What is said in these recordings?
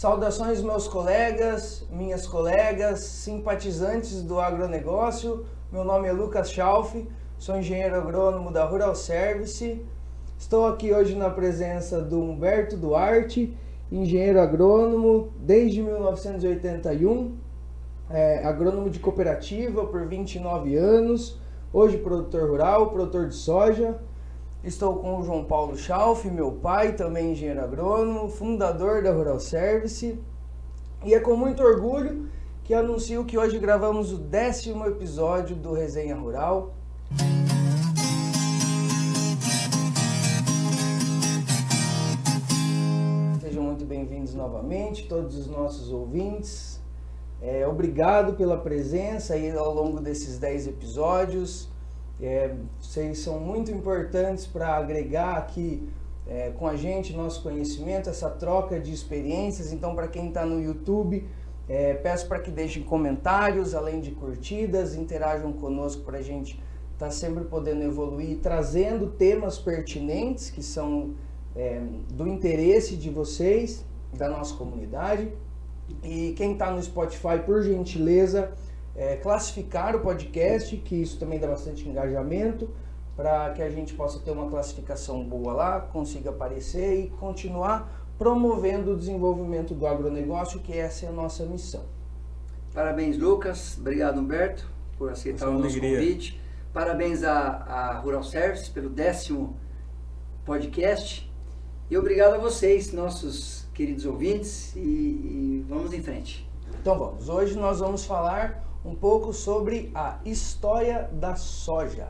Saudações meus colegas, minhas colegas, simpatizantes do agronegócio. Meu nome é Lucas Schalf, sou engenheiro agrônomo da Rural Service. Estou aqui hoje na presença do Humberto Duarte, engenheiro agrônomo desde 1981, é, agrônomo de cooperativa por 29 anos, hoje produtor rural, produtor de soja. Estou com o João Paulo Schalf, meu pai, também engenheiro agrônomo, fundador da Rural Service. E é com muito orgulho que anuncio que hoje gravamos o décimo episódio do Resenha Rural. Sejam muito bem-vindos novamente, todos os nossos ouvintes. É, obrigado pela presença aí ao longo desses 10 episódios. É, vocês são muito importantes para agregar aqui é, com a gente nosso conhecimento, essa troca de experiências. Então, para quem está no YouTube, é, peço para que deixem comentários, além de curtidas, interajam conosco para a gente estar tá sempre podendo evoluir, trazendo temas pertinentes que são é, do interesse de vocês, da nossa comunidade. E quem está no Spotify, por gentileza, é, classificar o podcast, que isso também dá bastante engajamento, para que a gente possa ter uma classificação boa lá, consiga aparecer e continuar promovendo o desenvolvimento do agronegócio, que essa é a nossa missão. Parabéns, Lucas. Obrigado, Humberto, por aceitar o nosso alegria. convite. Parabéns à, à Rural Service pelo décimo podcast. E obrigado a vocês, nossos queridos ouvintes, e, e vamos em frente. Então vamos. Hoje nós vamos falar um pouco sobre a história da soja.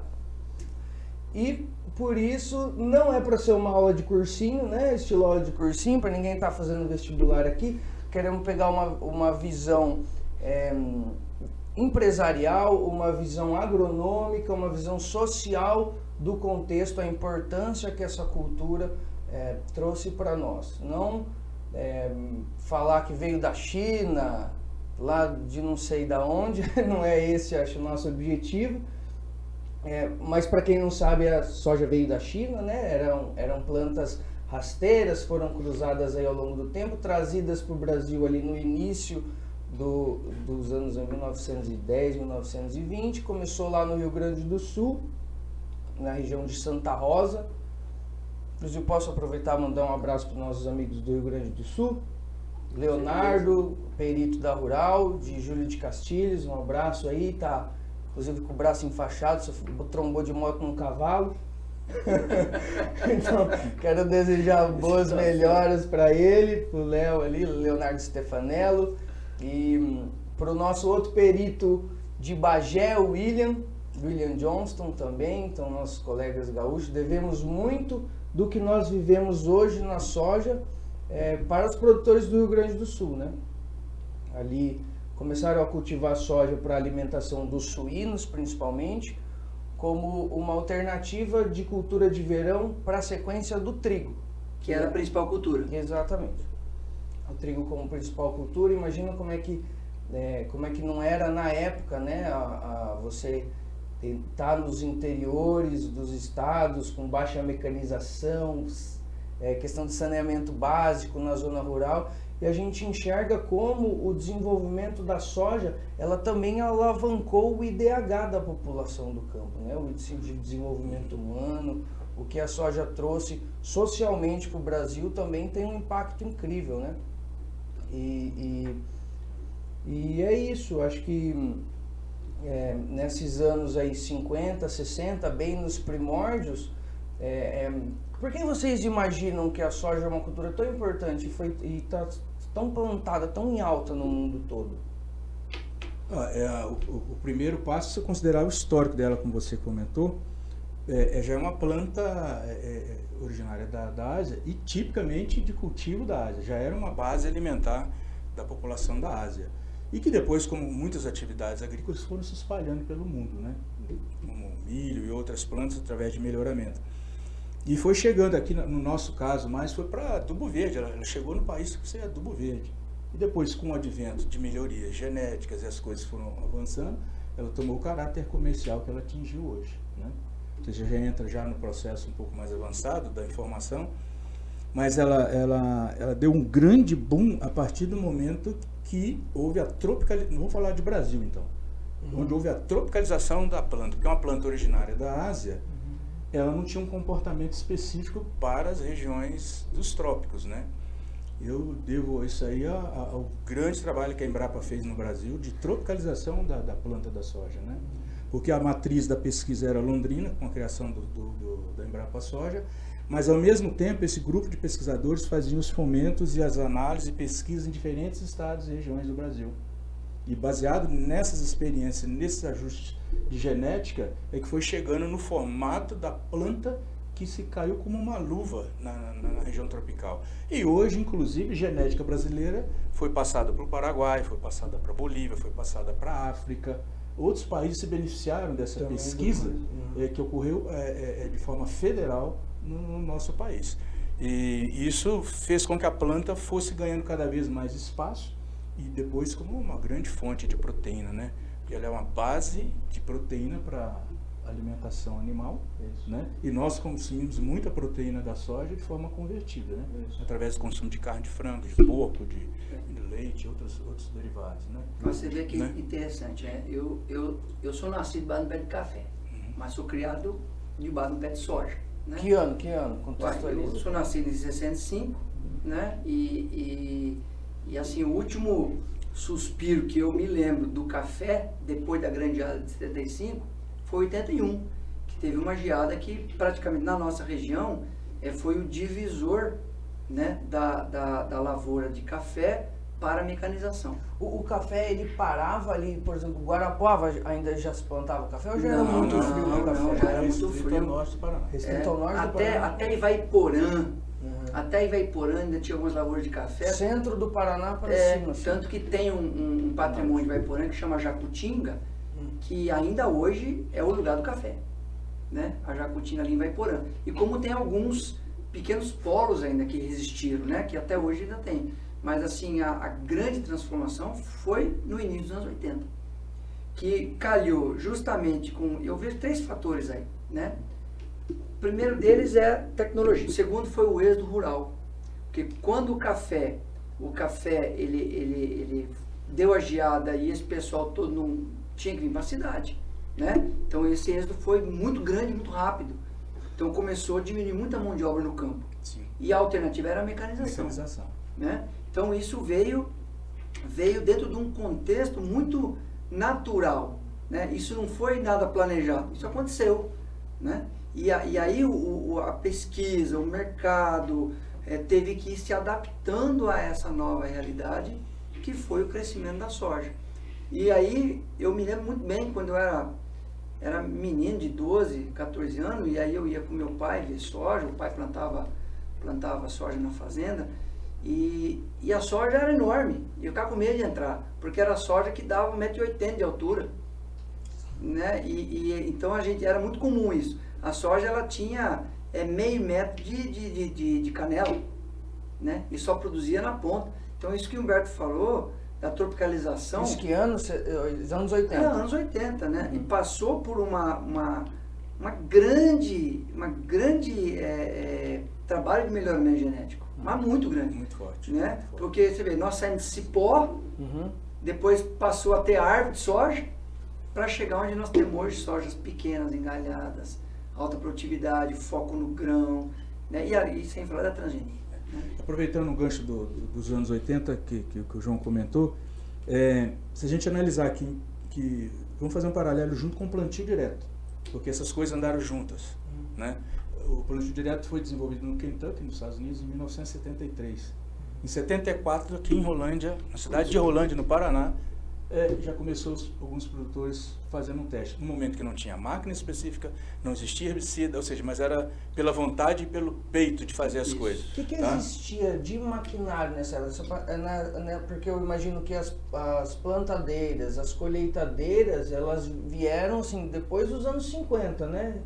E por isso não é para ser uma aula de cursinho, né? Estilo aula de cursinho, para ninguém estar tá fazendo vestibular aqui. Queremos pegar uma, uma visão é, empresarial, uma visão agronômica, uma visão social do contexto, a importância que essa cultura é, trouxe para nós. Não é, falar que veio da China, lá de não sei da onde, não é esse, acho, o nosso objetivo. É, mas para quem não sabe, a soja veio da China, né? Eram, eram plantas rasteiras, foram cruzadas aí ao longo do tempo, trazidas para o Brasil ali no início do, dos anos 1910, 1920. Começou lá no Rio Grande do Sul, na região de Santa Rosa. Inclusive, posso aproveitar e mandar um abraço para os nossos amigos do Rio Grande do Sul. Leonardo, perito da Rural, de Júlio de Castilhos, um abraço aí, tá inclusive com o braço enfaixado, trombou de moto num cavalo. então, quero desejar boas melhoras para ele, para o Léo ali, Leonardo Stefanello, e hum, para o nosso outro perito de Bagé, o William, William Johnston também, então nossos colegas gaúchos, devemos muito do que nós vivemos hoje na soja é, para os produtores do Rio Grande do Sul, né? Ali começaram a cultivar soja para alimentação dos suínos, principalmente, como uma alternativa de cultura de verão para a sequência do trigo. Que era a principal cultura. Exatamente. O trigo como principal cultura, imagina como é que, é, como é que não era na época, né? A, a você estar tá nos interiores dos estados com baixa mecanização, é, questão de saneamento básico na zona rural e a gente enxerga como o desenvolvimento da soja ela também alavancou o IDH da população do campo, né? o índice de desenvolvimento humano, o que a soja trouxe socialmente para o Brasil também tem um impacto incrível, né? E, e, e é isso, acho que é, nesses anos aí 50, 60, bem nos primórdios, é, é, por que vocês imaginam que a soja é uma cultura tão importante e está tão plantada, tão em alta no mundo todo? Ah, é, o, o, primeiro passo, se considerar o histórico dela, como você comentou, é, é já é uma planta é, é, originária da, da Ásia e tipicamente de cultivo da Ásia. Já era uma base alimentar da população da Ásia. E que depois, como muitas atividades agrícolas, foram se espalhando pelo mundo, né? como milho e outras plantas através de melhoramento. E foi chegando aqui, no nosso caso, mais foi para adubo verde. Ela, chegou no país que você é adubo verde. E depois, com o advento de melhorias genéticas e as coisas foram avançando, ela tomou o caráter comercial que ela atingiu hoje. Né? Ou seja, já entra já no processo um pouco mais avançado da informação. mas ela, ela, ela deu um grande boom a partir do momento que houve a tropicalização. Vamos falar de Brasil então. Uhum. Onde houve a tropicalização da planta, que é uma planta originária da Ásia. Ela não tinha um comportamento específico para as regiões dos trópicos, né? Eu devo isso aí ao grande trabalho que a Embrapa fez no Brasil de tropicalização da, da planta da soja, né? Porque a matriz da pesquisa era Londrina, com a criação do, do, do, da Embrapa Soja, mas ao mesmo tempo esse grupo de pesquisadores fazia os fomentos e as análises e pesquisas em diferentes estados e regiões do Brasil. E baseado nessas experiências, nesses ajustes de genética, é que foi chegando no formato da planta que se caiu como uma luva na, na, na região tropical. E hoje, inclusive, genética brasileira foi passada para o Paraguai, foi passada para a Bolívia, foi passada para a África. Outros países se beneficiaram dessa Também pesquisa é, que ocorreu é, é, de forma federal no, no nosso país. E isso fez com que a planta fosse ganhando cada vez mais espaço e depois como uma grande fonte de proteína, né? Porque ela é uma base de proteína para alimentação animal, Isso. né? E nós consumimos muita proteína da soja de forma convertida, né? Isso. Através do consumo de carne de frango, de porco, de, de leite, outros outros derivados, né? Mas você vê que né? interessante, né? Eu eu eu sou nascido debaixo do pé de café, uhum. mas sou criado debaixo do pé de soja, né? Que ano? Que ano? Contextualiza. Eu sou nascido em 65, né? E, e, e assim, o último suspiro que eu me lembro do café, depois da grande geada de 75, foi 81, que teve uma geada que praticamente na nossa região é, foi o divisor né, da, da, da lavoura de café para a mecanização. O, o, café, ele parava ali, por exemplo, Guarapuava ainda já se plantava café ou já era muito não, frio não? Não, já era muito frio. Norte do Paraná. É, norte até, Paraná. Até Ivaiporã, uhum. Até Ivaiporã ainda tinha algumas lavouras de café. Centro do Paraná para é, cima. Assim. Tanto que tem um, um patrimônio de Ivaiporã que chama Jacutinga, que ainda hoje é o lugar do café, né? A Jacutina ali em Vaiporã. E como tem alguns pequenos polos ainda que resistiram, né? Que até hoje ainda tem. Mas assim, a, a grande transformação foi no início dos anos 80. Que calhou justamente com... Eu vejo três fatores aí, né? O primeiro deles é tecnologia. O segundo foi o êxodo rural. Porque quando o café, o café, ele, ele, ele deu a geada e esse pessoal todo não tinha que vir para a cidade. Né? Então esse êxodo foi muito grande, muito rápido. Então começou a diminuir muita mão de obra no campo. Sim. E a alternativa era a mecanização. mecanização. Né? Então isso veio, veio dentro de um contexto muito natural. Né? Isso não foi nada planejado, isso aconteceu. Né? E, e aí o, a pesquisa, o mercado é, teve que ir se adaptando a essa nova realidade que foi o crescimento da soja. E aí eu me lembro muito bem quando eu era, era menino de 12, 14 anos, e aí eu ia com meu pai ver soja, o pai plantava, plantava soja na fazenda, e, e a soja era enorme, e eu ficava com medo de entrar, porque era soja que dava 1,80m de altura. Né? E, e, então a gente era muito comum isso. A soja ela tinha é, meio metro de, de, de, de, de canela, né? E só produzia na ponta. Então isso que o Humberto falou, da tropicalização. Isso que anos? Anos 80. É, anos 80, né? Uhum. E passou por uma, uma, uma grande, uma grande é, é, trabalho de melhoramento genético. Uhum. Mas muito grande. Muito forte. Né? Muito forte. Porque você vê, nós saímos de cipó, uhum. depois passou a ter árvore de soja, para chegar onde nós temos hoje sojas pequenas, engalhadas, alta produtividade, foco no grão, né? e, aí, sem falar da transgenia. Aproveitando o gancho do, do, dos anos 80 que, que, que o João comentou, é, se a gente analisar aqui, que vamos fazer um paralelo junto com o plantio direto, porque essas coisas andaram juntas. Né? O plantio direto foi desenvolvido no Kentucky, nos Estados Unidos, em 1973. Em 74, aqui em Rolândia, na cidade de Rolândia, no Paraná, é, já começou alguns produtores fazendo um teste. No momento que não tinha máquina específica, não existia herbicida, ou seja, mas era pela vontade e pelo peito de fazer as Isso. coisas. O que, que tá? existia de maquinário nessa época? Né, porque eu imagino que as, as plantadeiras, as colheitadeiras, elas vieram assim, depois dos anos 50, né?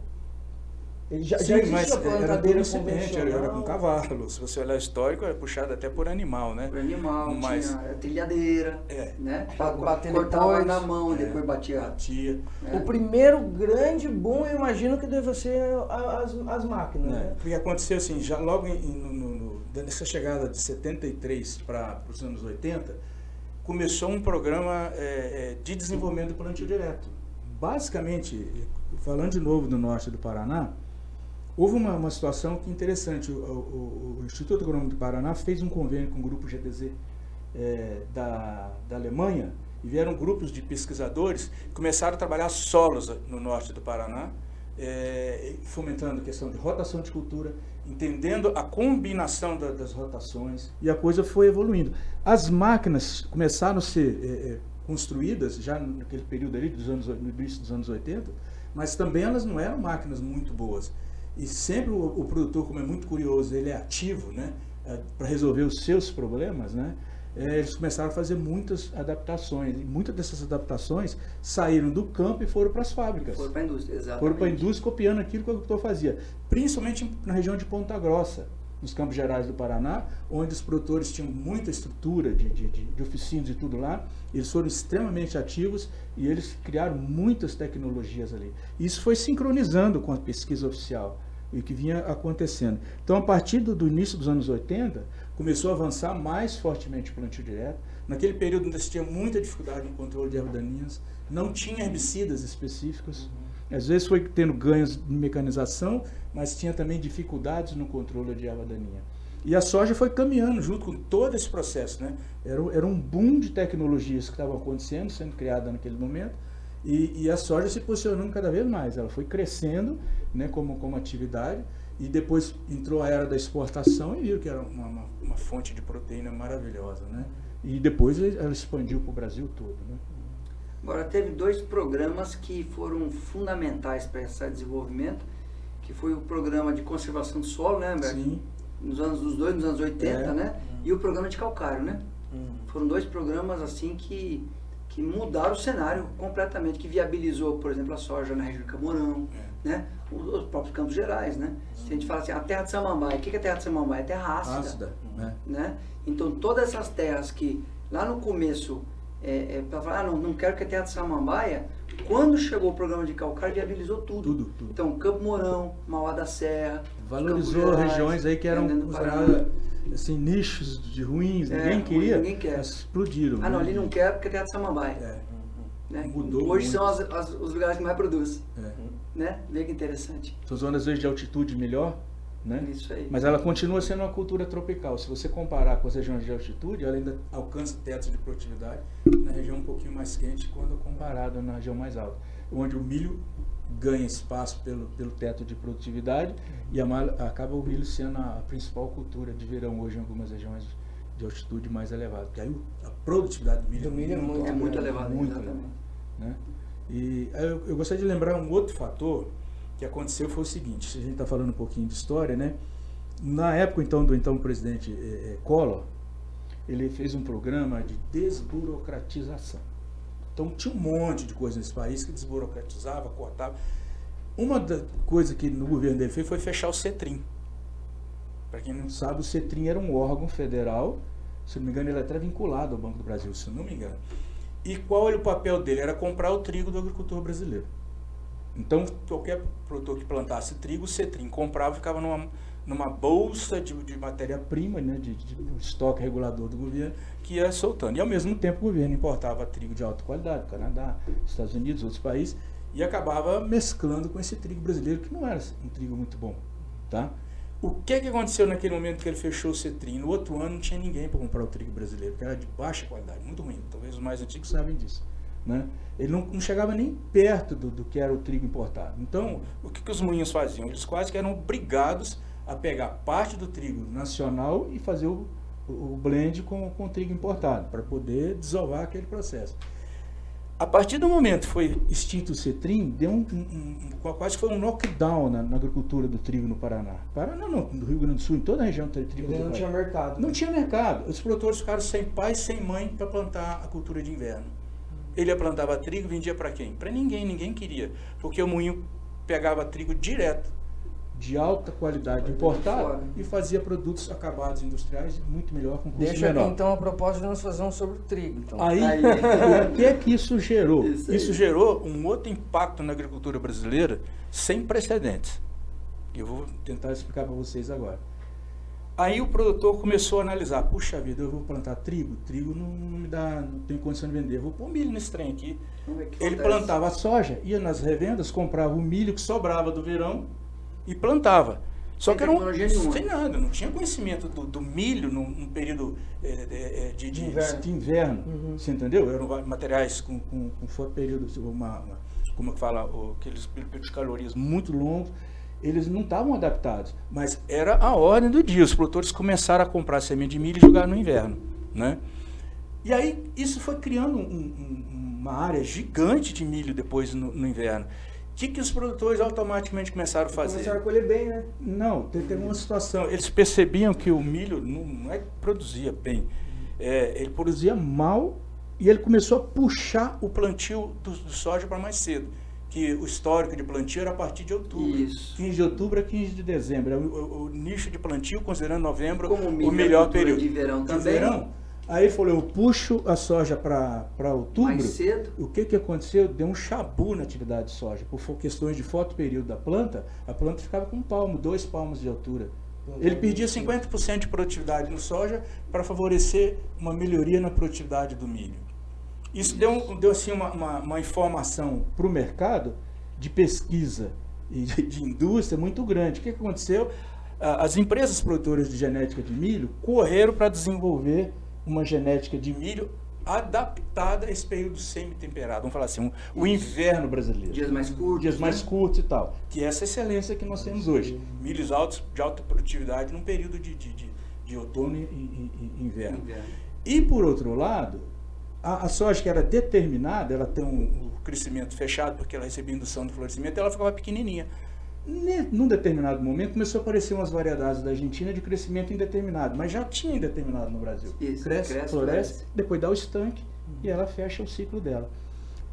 Já, Sim, já mas a plantadeira era semente, era com cavalo. Se você olhar histórico, é puxado até por animal, né? Por animal, mas, tinha trilhadeira, é. né? Batendo Cortava na mão, é. depois batia. batia. É. O primeiro grande boom, eu imagino que deve ser as, as máquinas, é. né? Porque aconteceu assim, já logo em, no, no, nessa chegada de 73 para os anos 80, começou um programa é, de desenvolvimento do plantio direto. Basicamente, falando de novo do norte do Paraná, houve uma, uma situação que interessante. O, o, o, Instituto Agronômico do Paraná fez um convênio com o grupo GTZ é, da, da Alemanha e vieram grupos de pesquisadores que começaram a trabalhar solos no norte do Paraná, é, fomentando a questão de rotação de cultura, entendendo a combinação da, das rotações e a coisa foi evoluindo. As máquinas começaram a ser é construídas já naquele período ali dos anos no início dos anos 80, mas também elas não eram máquinas muito boas. E sempre o, o produtor, como é muito curioso, ele é ativo, né, é, para resolver os seus problemas, né? é, eles começaram a fazer muitas adaptações. E muitas dessas adaptações saíram do campo e foram para as fábricas. Foram para a indústria, exatamente. Foram para a indústria copiando aquilo que o agricultor fazia. Principalmente na região de Ponta Grossa, nos Campos Gerais do Paraná, onde os produtores tinham muita estrutura de, de, de, oficinas e tudo lá. Eles foram extremamente ativos e eles criaram muitas tecnologias ali. Isso foi sincronizando com a pesquisa oficial e que vinha acontecendo. Então, a partir do, do início dos anos 80, começou a avançar mais fortemente o plantio direto. Naquele período ainda se tinha muita dificuldade no controle de ervas daninhas, não tinha herbicidas específicos. Às vezes foi tendo ganhos de mecanização, mas tinha também dificuldades no controle de erva daninha. E a soja foi caminhando junto com todo esse processo. Né? Era, era um boom de tecnologias que estavam acontecendo, sendo criada naquele momento, e, e, a soja se posicionando cada vez mais. Ela foi crescendo né, como, como atividade, e depois entrou a era da exportação e viu que era uma, uma, uma fonte de proteína maravilhosa, né? E depois ela expandiu para o Brasil todo, né? Agora, teve dois programas que foram fundamentais para esse desenvolvimento, que foi o programa de conservação do solo, né, Humberto? Sim. Nos anos, os dois nos anos 80, é. né? E o programa de calcário, né? Hum. Foram dois programas, assim, que, que mudaram o cenário completamente, que viabilizou, por exemplo, a soja na região de Camorão, é. né? os próprios Campos Gerais, né? Se a gente fala assim, a terra de Samambaia, o que é a terra de Samambaia? É terra ácida. ácida né? né? Então, todas essas terras que lá no começo, é, é, para falar, ah, não, não quero que a terra de Samambaia, quando chegou o programa de calcário, viabilizou tudo. Tudo, tudo. Então, Campo Mourão, Mauá da Serra. Valorizou Gerais, regiões aí que eram assim, nichos de ruins, é, ninguém queria. Ninguém quer. Explodiram. Ah, não, né? ali não quer porque é terra de Samambaia. É. Né? Mudou Hoje muito. são as, as, os lugares que mais produzem. É né? Vê que interessante. São zonas vezes de altitude melhor, né? Isso aí. Mas ela continua sendo uma cultura tropical. Se você comparar com as regiões de altitude, ela ainda alcança tetos de produtividade na região um pouquinho mais quente quando comparado na região mais alta, onde o milho ganha espaço pelo, pelo teto de produtividade e a, acaba o milho sendo a principal cultura de verão hoje em algumas regiões de altitude mais elevada. Porque aí a produtividade do milho, do milho é muito, é muito elevada. Muito elevada, né? E eu, eu gostaria de lembrar um outro fator que aconteceu foi o seguinte, se a gente está falando um pouquinho de história, né? Na época então do então presidente é, é, Collor, ele fez um programa de desburocratização. Então tinha um monte de coisa nesse país que desburocratizava, cortava. Uma das coisas que no governo dele fez foi fechar o CETRIM. Para quem não sabe, o CETRIM era um órgão federal, se não me engano, ele é até vinculado ao Banco do Brasil, se não me engano. E qual era o papel dele? Era comprar o trigo do agricultor brasileiro. Então, qualquer produtor que plantasse trigo, o Cetrim comprava e ficava numa, numa bolsa de, de matéria-prima, né, de, de, de, estoque regulador do governo, que ia soltando. E, ao mesmo tempo, o governo importava trigo de alta qualidade, Canadá, Estados Unidos, outros países, e acabava mesclando com esse trigo brasileiro, que não era um trigo muito bom. Tá? O que, que aconteceu naquele momento que ele fechou o Cetrim? No outro ano não tinha ninguém para comprar o trigo brasileiro, porque era de baixa qualidade, muito ruim. Talvez os mais antigos sabem disso. Né? Ele não, não chegava nem perto do, do, que era o trigo importado. Então, o que, que os moinhos faziam? Eles quase que eram obrigados a pegar parte do trigo nacional e fazer o, o blend com, com o trigo importado, para poder desovar aquele processo. A partir do momento que foi extinto o cetrim, deu um, um, um, quase foi um knockdown na, na, agricultura do trigo no Paraná. Paraná não, no Rio Grande do Sul, em toda a região tem trigo. Não tinha mercado. Não tinha mercado. Os produtores ficaram sem pai, sem mãe para plantar a cultura de inverno. Ele plantava trigo, vendia para quem? Para ninguém, ninguém queria, porque o moinho pegava trigo direto de alta qualidade importada e fazia produtos acabados industriais muito melhor com custo Deixa menor. então a propósito de nós fazer um sobre o trigo. Então. Aí, Aí. o que é que isso gerou? Isso, isso, gerou um outro impacto na agricultura brasileira sem precedentes. Eu vou tentar explicar para vocês agora. Aí o produtor começou a analisar, puxa vida, eu vou plantar trigo, trigo não, não me dá, não tenho condição de vender, vou pôr milho nesse trem aqui. Ele plantava soja, ia nas revendas, comprava o milho que sobrava do verão e plantava. Só sem que era um, sem nada, não tinha conhecimento do, do milho num, num período é, é, de, de, inverno, de inverno uhum. você entendeu? Eram materiais com, com, com período, uma, uma, como é que fala, aqueles períodos de calorias muito longos eles não estavam adaptados, mas era a ordem do dia. Os produtores começaram a comprar semente de milho e jogar no inverno, né? E aí isso foi criando um, um, uma área gigante de milho depois no, no inverno. O que, que os produtores automaticamente começaram a fazer? Começaram a colher bem, né? Não, teve uma situação. Eles percebiam que o milho não, é que produzia bem, é, ele produzia mal e ele começou a puxar o plantio do, do soja para mais cedo que o histórico de plantio era a partir de outubro. Isso. 15 de outubro a 15 de dezembro. É o, o, o nicho de plantio, considerando novembro, Como o melhor período. De verão de também. Verão, Aí falou, eu puxo a soja para outubro. Mais cedo. O que, que aconteceu? Deu um chabu na atividade de soja. Por questões de foto período da planta, a planta ficava com um palmo, dois palmos de altura. Ele perdia 50% de produtividade no soja para favorecer uma melhoria na produtividade do milho. Isso deu, deu assim, uma, uma, uma informação para o mercado de pesquisa e de, de, indústria muito grande. O que, aconteceu? As empresas produtoras de genética de milho correram para desenvolver uma genética de milho adaptada a esse período semi-temperado. Vamos falar assim, um, o inverno brasileiro. Dias mais curtos. Dias mais né? curtos e tal. Que é essa excelência que nós temos hoje. Milhos altos de alta produtividade num período de, de, de, de outono e, e, e inverno. inverno. E por outro lado, a, a, soja que era determinada, ela tem um, um, crescimento fechado porque ela recebia indução do florescimento, ela ficava pequenininha. Num determinado momento começou a aparecer umas variedades da Argentina de crescimento indeterminado, mas já tinha indeterminado no Brasil. Isso, cresce, cresce, floresce, floresce, depois dá o estanque uhum. e ela fecha o ciclo dela.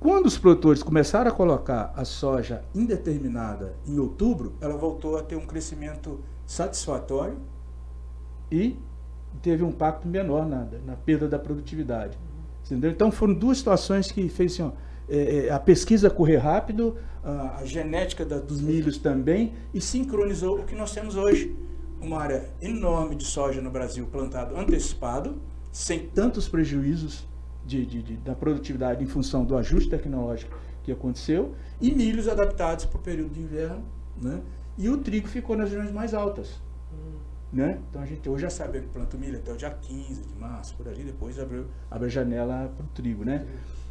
Quando os produtores começaram a colocar a soja indeterminada em outubro, ela voltou a ter um crescimento satisfatório e teve um impacto menor na, na perda da produtividade. Entendeu? Então foram duas situações que fez assim, ó, é, é, a pesquisa correr rápido, a, a genética da, dos milhos também, e sincronizou o que nós temos hoje. Uma área enorme de soja no Brasil plantado antecipado, sem tantos prejuízos de, de, de, da produtividade em função do ajuste tecnológico que aconteceu, e milhos adaptados para o período de inverno, né? e o trigo ficou nas regiões mais altas. Né? Então a gente hoje já sabe que planta milho até o dia 15 de março, por ali, depois abre, abre a janela para o trigo. Né?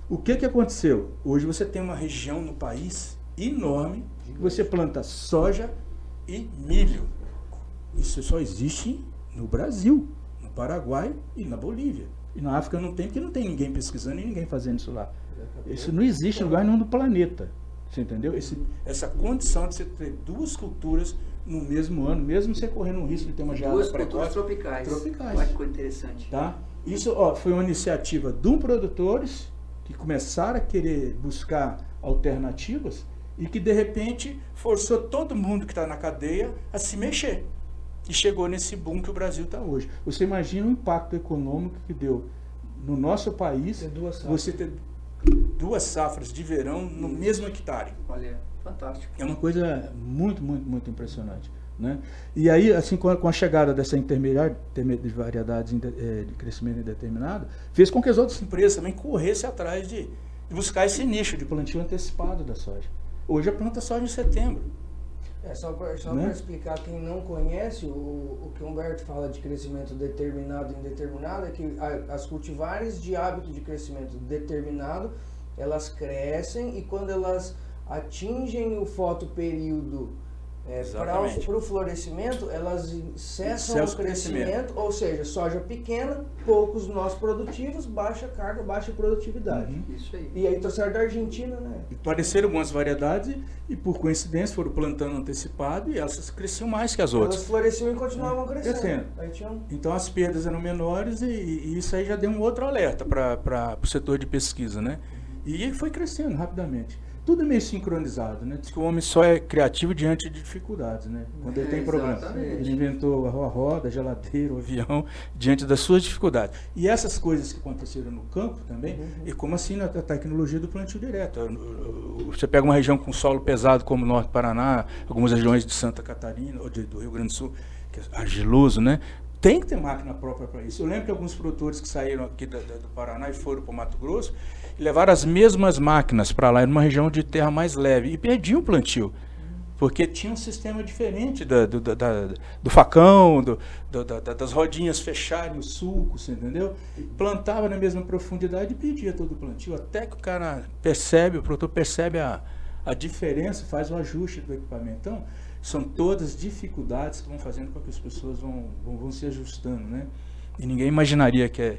O que, que aconteceu? Hoje você tem uma região no país enorme que você planta soja e milho. Isso só existe no Brasil, no Paraguai e na Bolívia. E na África não tem, porque não tem ninguém pesquisando e ninguém fazendo isso lá. Isso não existe em lugar nenhum do planeta. Você entendeu? Esse, essa condição de você ter duas culturas no mesmo ano, mesmo você correndo o risco de ter uma geada Duas culturas tropicais. Tropicais. Olha que coisa interessante. Tá? Isso ó, foi uma iniciativa de um produtores que começaram a querer buscar alternativas e que de repente forçou todo mundo que está na cadeia a se mexer. E chegou nesse boom que o Brasil está hoje. Você imagina o impacto econômico que deu no nosso país você ter duas safras de verão no mesmo hectare. Olha. Fantástico. É uma coisa muito, muito, muito impressionante. Né? E aí, assim, com a, com a chegada dessa intermediária de variedades eh, de crescimento indeterminado, fez com que as outras empresas também corressem atrás de, de buscar esse nicho de plantio antecipado da soja. Hoje a planta soja em setembro. É, só para né? explicar quem não conhece, o, o que Humberto fala de crescimento determinado e indeterminado é que a, as cultivares de hábito de crescimento determinado, elas crescem e quando elas atingem o fotoperíodo é, para o florescimento, elas cessam o crescimento, crescimento, ou seja, soja pequena, poucos nós produtivos, baixa carga, baixa produtividade. Uhum. Isso aí. E aí trouxeram da Argentina, né? Apareceram algumas variedades e, por coincidência, foram plantando antecipado e elas cresciam mais que as outras. Elas floresciam e continuavam crescendo. crescendo. Então as perdas eram menores e, e, isso aí já deu um outro alerta para o setor de pesquisa, né? E foi crescendo rapidamente tudo é meio sincronizado, né? Diz que o homem só é criativo diante de dificuldades, né? Quando ele tem problemas. Ele inventou a roda, a geladeira, o avião, diante das suas dificuldades. E essas coisas que aconteceram no campo também, uhum. e como assim na tecnologia do plantio direto. Você pega uma região com solo pesado como o Norte do Paraná, algumas regiões de Santa Catarina, ou de, do Rio Grande do Sul, que é argiloso, né? Tem que ter máquina própria para isso. Eu lembro que alguns produtores que saíram aqui do, do Paraná e foram para o Mato Grosso levaram as mesmas máquinas para lá, em uma região de terra mais leve, e perdiam o plantio. Porque tinha um sistema diferente da, do, da, do facão, do, das rodinhas fecharem o sulco, você entendeu? Plantava na mesma profundidade e perdia todo o plantio. Até que o cara percebe, o produtor percebe a, a diferença, faz o ajuste do equipamento. Então, são todas dificuldades que vão fazendo com que as pessoas vão, vão, vão se ajustando, né? E ninguém imaginaria que, é,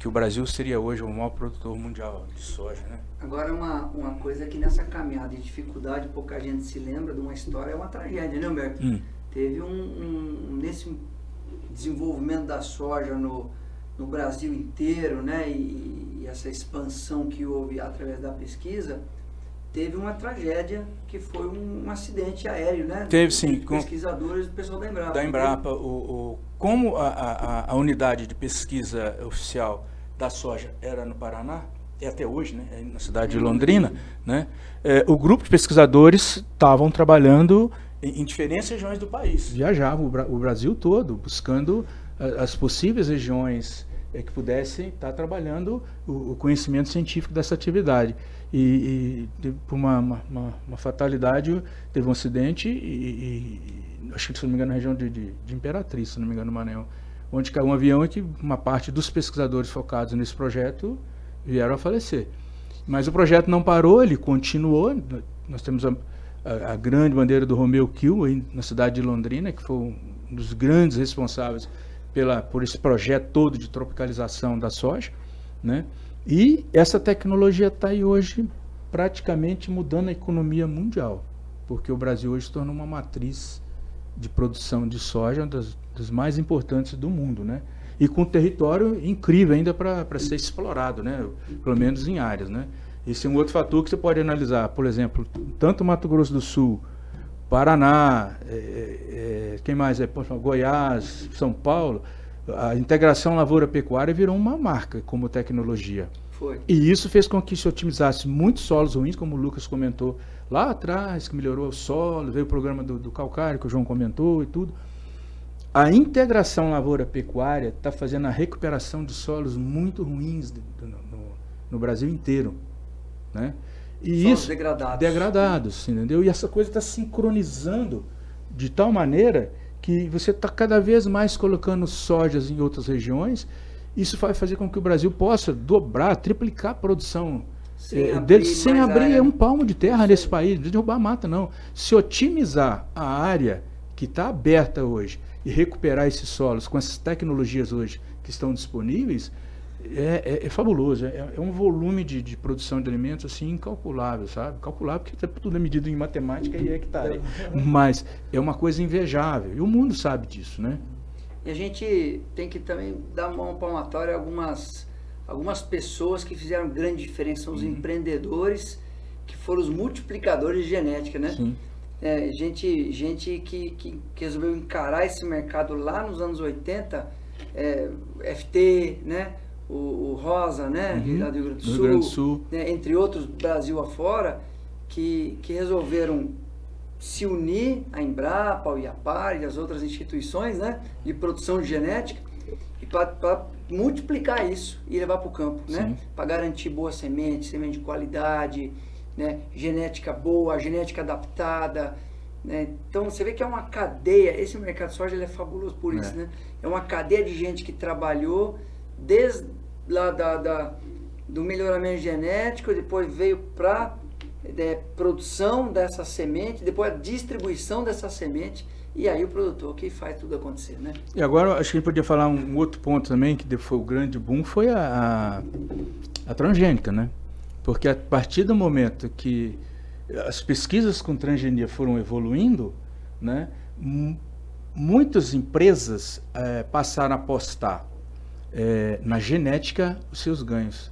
que o Brasil seria hoje o maior produtor mundial de soja, né? Agora, uma, uma coisa que nessa caminhada de dificuldade, pouca gente se lembra de uma história, é uma tragédia, né, Humberto? Hum. Teve um, um, nesse desenvolvimento da soja no, no Brasil inteiro, né, e, e essa expansão que houve através da pesquisa, teve uma tragédia que foi um, um acidente aéreo, né? Teve sim. Com pesquisadores do pessoal da Embrapa. Da Embrapa. O, o, como a, a, a, unidade de pesquisa oficial da soja era no Paraná, e até hoje, né, é na cidade de Londrina, né, é, o grupo de pesquisadores estavam trabalhando em, em, diferentes regiões do país. Viajavam o, o Brasil todo, buscando a, as possíveis regiões é, que pudessem estar trabalhando o, o conhecimento científico dessa atividade e, e por uma, uma, uma, fatalidade teve um acidente e, e, acho que se não me engano na região de, de, de Imperatriz, se não me engano no Manel, onde caiu um avião e que uma parte dos pesquisadores focados nesse projeto vieram a falecer. Mas o projeto não parou, ele continuou. Nós temos a, a, a grande bandeira do Romeu Kill aí na cidade de Londrina, que foi um dos grandes responsáveis pela, por esse projeto todo de tropicalização da soja, né? E essa tecnologia está aí hoje praticamente mudando a economia mundial, porque o Brasil hoje se tornou uma matriz de produção de soja, das, das mais importantes do mundo, né? E com um território incrível ainda para ser explorado, né? Pelo menos em áreas, né? Esse é um outro fator que você pode analisar, por exemplo, tanto Mato Grosso do Sul, Paraná, é, é, quem mais é? Goiás, São Paulo, a integração lavoura-pecuária virou uma marca como tecnologia. Foi. E isso fez com que se otimizasse muitos solos ruins, como o Lucas comentou lá atrás, que melhorou o solo, veio o programa do, do calcário, que o João comentou e tudo. A integração lavoura-pecuária está fazendo a recuperação de solos muito ruins de, de, no, no, Brasil inteiro. Né? E solos isso, degradados. Degradados, entendeu? E essa coisa está sincronizando de tal maneira que você está cada vez mais colocando sojas em outras regiões. Isso vai fazer com que o Brasil possa dobrar, triplicar a produção sem é, abrir, dele, sem abrir área. um palmo de terra nesse país, não derrubar mata, não. Se otimizar a área que está aberta hoje e recuperar esses solos com essas tecnologias hoje que estão disponíveis, é, é, é fabuloso. É, é, um volume de, de, produção de alimentos assim incalculável, sabe? Calculável porque tudo é medido em matemática e hectare. Mas é uma coisa invejável. E o mundo sabe disso, né? E a gente tem que também dar uma palmatória a algumas, algumas pessoas que fizeram grande diferença. São os uhum. empreendedores que foram os multiplicadores de genética, né? Sim. É, gente gente que, que, que, resolveu encarar esse mercado lá nos anos 80, é, FT, né? O, o Rosa, né, uhum. lá do Rio Grande do Sul, Grande do Sul. Né, entre outros Brasil afora, que, que resolveram se unir a Embrapa, ao IAPAR e as outras instituições né, de produção de genética para multiplicar isso e levar para o campo, né? Para garantir boa semente, semente de qualidade, né? genética boa, genética adaptada. Né? Então você vê que é uma cadeia, esse mercado de soja ele é fabuloso por é. isso, né? É uma cadeia de gente que trabalhou desde lá da, da do melhoramento genético, depois veio para é, produção dessa semente, depois a distribuição dessa semente e aí o produtor que faz tudo acontecer, né? E agora acho que a gente podia falar um outro ponto também que foi o grande boom foi a, a, a transgênica, né? Porque a partir do momento que as pesquisas com transgenia foram evoluindo, né? Muitas empresas é, passaram a apostar é, na genética os seus ganhos.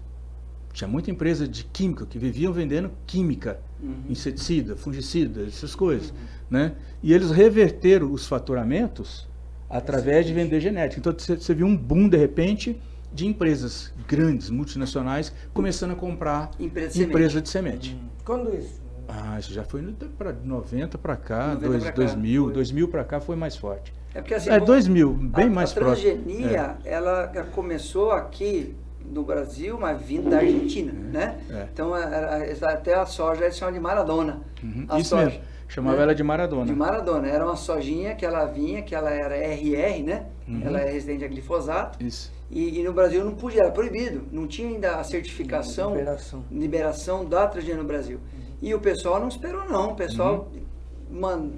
Tinha muita empresa de química que viviam vendendo química, uhum. inseticida, fungicida, essas coisas. Uhum. Né? E eles reverteram os faturamentos através de vender genética. Então você viu um boom, de repente, de empresas grandes, multinacionais, começando a comprar empresa de empresa semente. De semente. Uhum. Quando isso? Ah, isso já foi para 90 para cá, 90 2000, cá. 2000 para cá foi mais forte. É porque assim, é 2000, bem a, mais a transgenia, é. ela começou aqui no Brasil, mas vindo da Argentina, é. né? É. Então era, até a soja eles chamam de Maradona. Uhum. Isso soja, mesmo. Chamava né? ela de Maradona. De Maradona. Era uma sojinha que ela vinha, que ela era RR, né? Uhum. Ela é resistente a glifosato. Isso. E, e, no Brasil não podia, era proibido. Não tinha ainda a certificação, liberação, liberação da transgenia no Brasil. E o pessoal não esperou não. O pessoal uhum. man,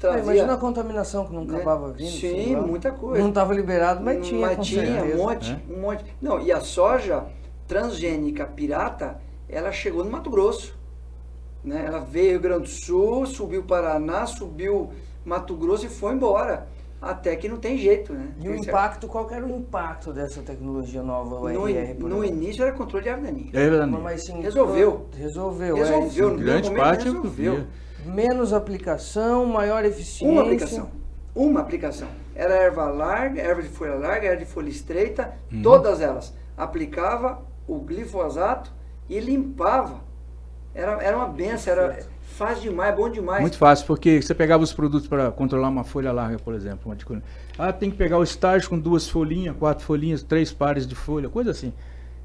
trazia... Imagina a contaminação que não né? acabava vindo. Sim, muita coisa. Não estava liberado, mas tinha, Mas tinha certeza. um monte, é? um monte. Não, e a soja transgênica pirata, ela chegou no Mato Grosso. Né? Ela veio Rio Grande do Sul, subiu Paraná, subiu Mato Grosso e foi embora. Até que não tem jeito, né? E o impacto, qual era o impacto dessa tecnologia nova, o no, RR? No início era controle de ardania. É Mas, sim, resolveu. Resolveu. Resolveu. É, grande parte resolveu. Menos aplicação, maior eficiência. Uma aplicação. Uma aplicação. Era erva larga, erva de folha larga, erva de folha estreita, uhum. todas elas. Aplicava o glifosato e limpava era, era uma benção, era fácil demais, bom demais. Muito fácil, porque você pegava os produtos para controlar uma folha larga, por exemplo. Uma ah, tem que pegar o estágio com duas folhinhas, quatro folhinhas, três pares de folha, coisa assim.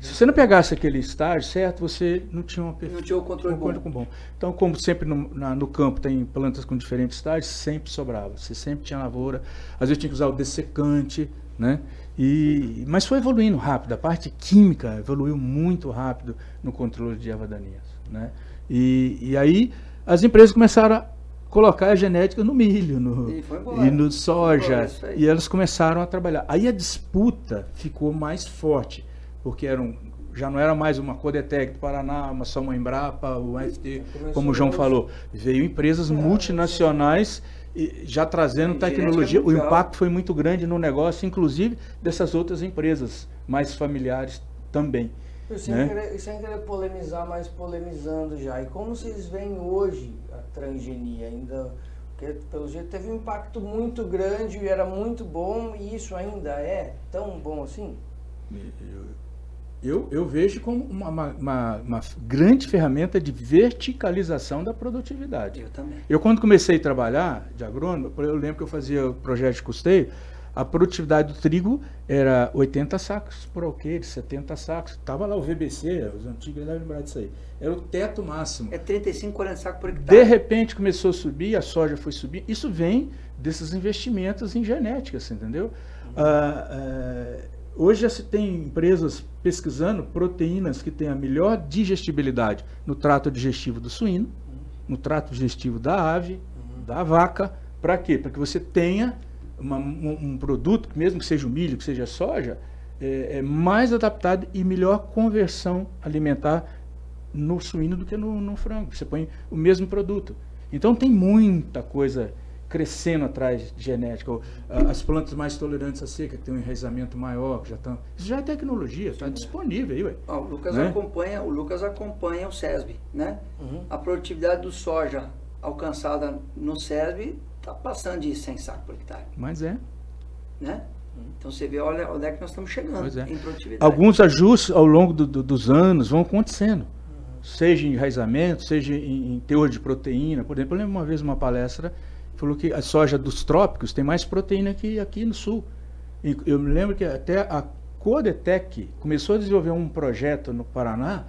Se você não pegasse aquele estágio certo, você não tinha uma Não tinha o controle, um bom. bom. bom. Então, como sempre no, na, no, campo tem plantas com diferentes estágios, sempre sobrava. Você sempre tinha lavoura. Às vezes tinha que usar o dessecante, né? E, mas foi evoluindo rápido. A parte química evoluiu muito rápido no controle de erva daninhas. Né? E, e aí as empresas começaram a colocar a genética no milho no, e, e no soja. E elas começaram a trabalhar. Aí a disputa ficou mais forte, porque eram, já não era mais uma Codetec do Paraná, uma só uma Embrapa, o UFT, como o João falou. Veio empresas é, multinacionais já trazendo tecnologia. O impacto foi muito grande no negócio, inclusive dessas outras empresas mais familiares também. Eu sem, né? querer, sem querer polemizar, mas polemizando já. E como vocês veem hoje a transgenia? Ainda, porque pelo jeito teve um impacto muito grande e era muito bom, e isso ainda é tão bom assim? Eu, eu vejo como uma, uma, uma, grande ferramenta de verticalização da produtividade. Eu também. Eu, quando comecei a trabalhar de agrônomo, eu lembro que eu fazia o projeto de custeio, a produtividade do trigo era 80 sacos por alqueire, 70 sacos. Estava lá o VBC, os antigos devem lembrar disso aí. Era o teto máximo. É 35, 40 sacos por hectare. De repente começou a subir, a soja foi subir. Isso vem desses investimentos em genética, você entendeu? Uhum. Ah, ah, hoje já se tem empresas pesquisando proteínas que têm a melhor digestibilidade no trato digestivo do suíno, uhum. no trato digestivo da ave, uhum. da vaca. Para quê? Para que você tenha uma, um, um, produto, mesmo que seja o milho, que seja a soja, é, é, mais adaptado e melhor conversão alimentar no suíno do que no, no, frango. Você põe o mesmo produto. Então tem muita coisa crescendo atrás de genética. As plantas mais tolerantes à seca, que tem um enraizamento maior, que já estão. Isso já é tecnologia, está disponível aí, ué. Ah, o, Lucas né? acompanha, o Lucas acompanha o SESB, né? Uhum. A produtividade do soja alcançada no SESB está passando de 100 sacos por hectare. Mas é. Né? Então você vê, olha onde é que nós estamos chegando é. em produtividade. Alguns ajustes ao longo do, do, dos anos vão acontecendo. Seja em enraizamento, seja em, em, teor de proteína. Por exemplo, eu lembro uma vez uma palestra falou que a soja dos trópicos tem mais proteína que aqui no sul. E eu me lembro que até a Codetec começou a desenvolver um projeto no Paraná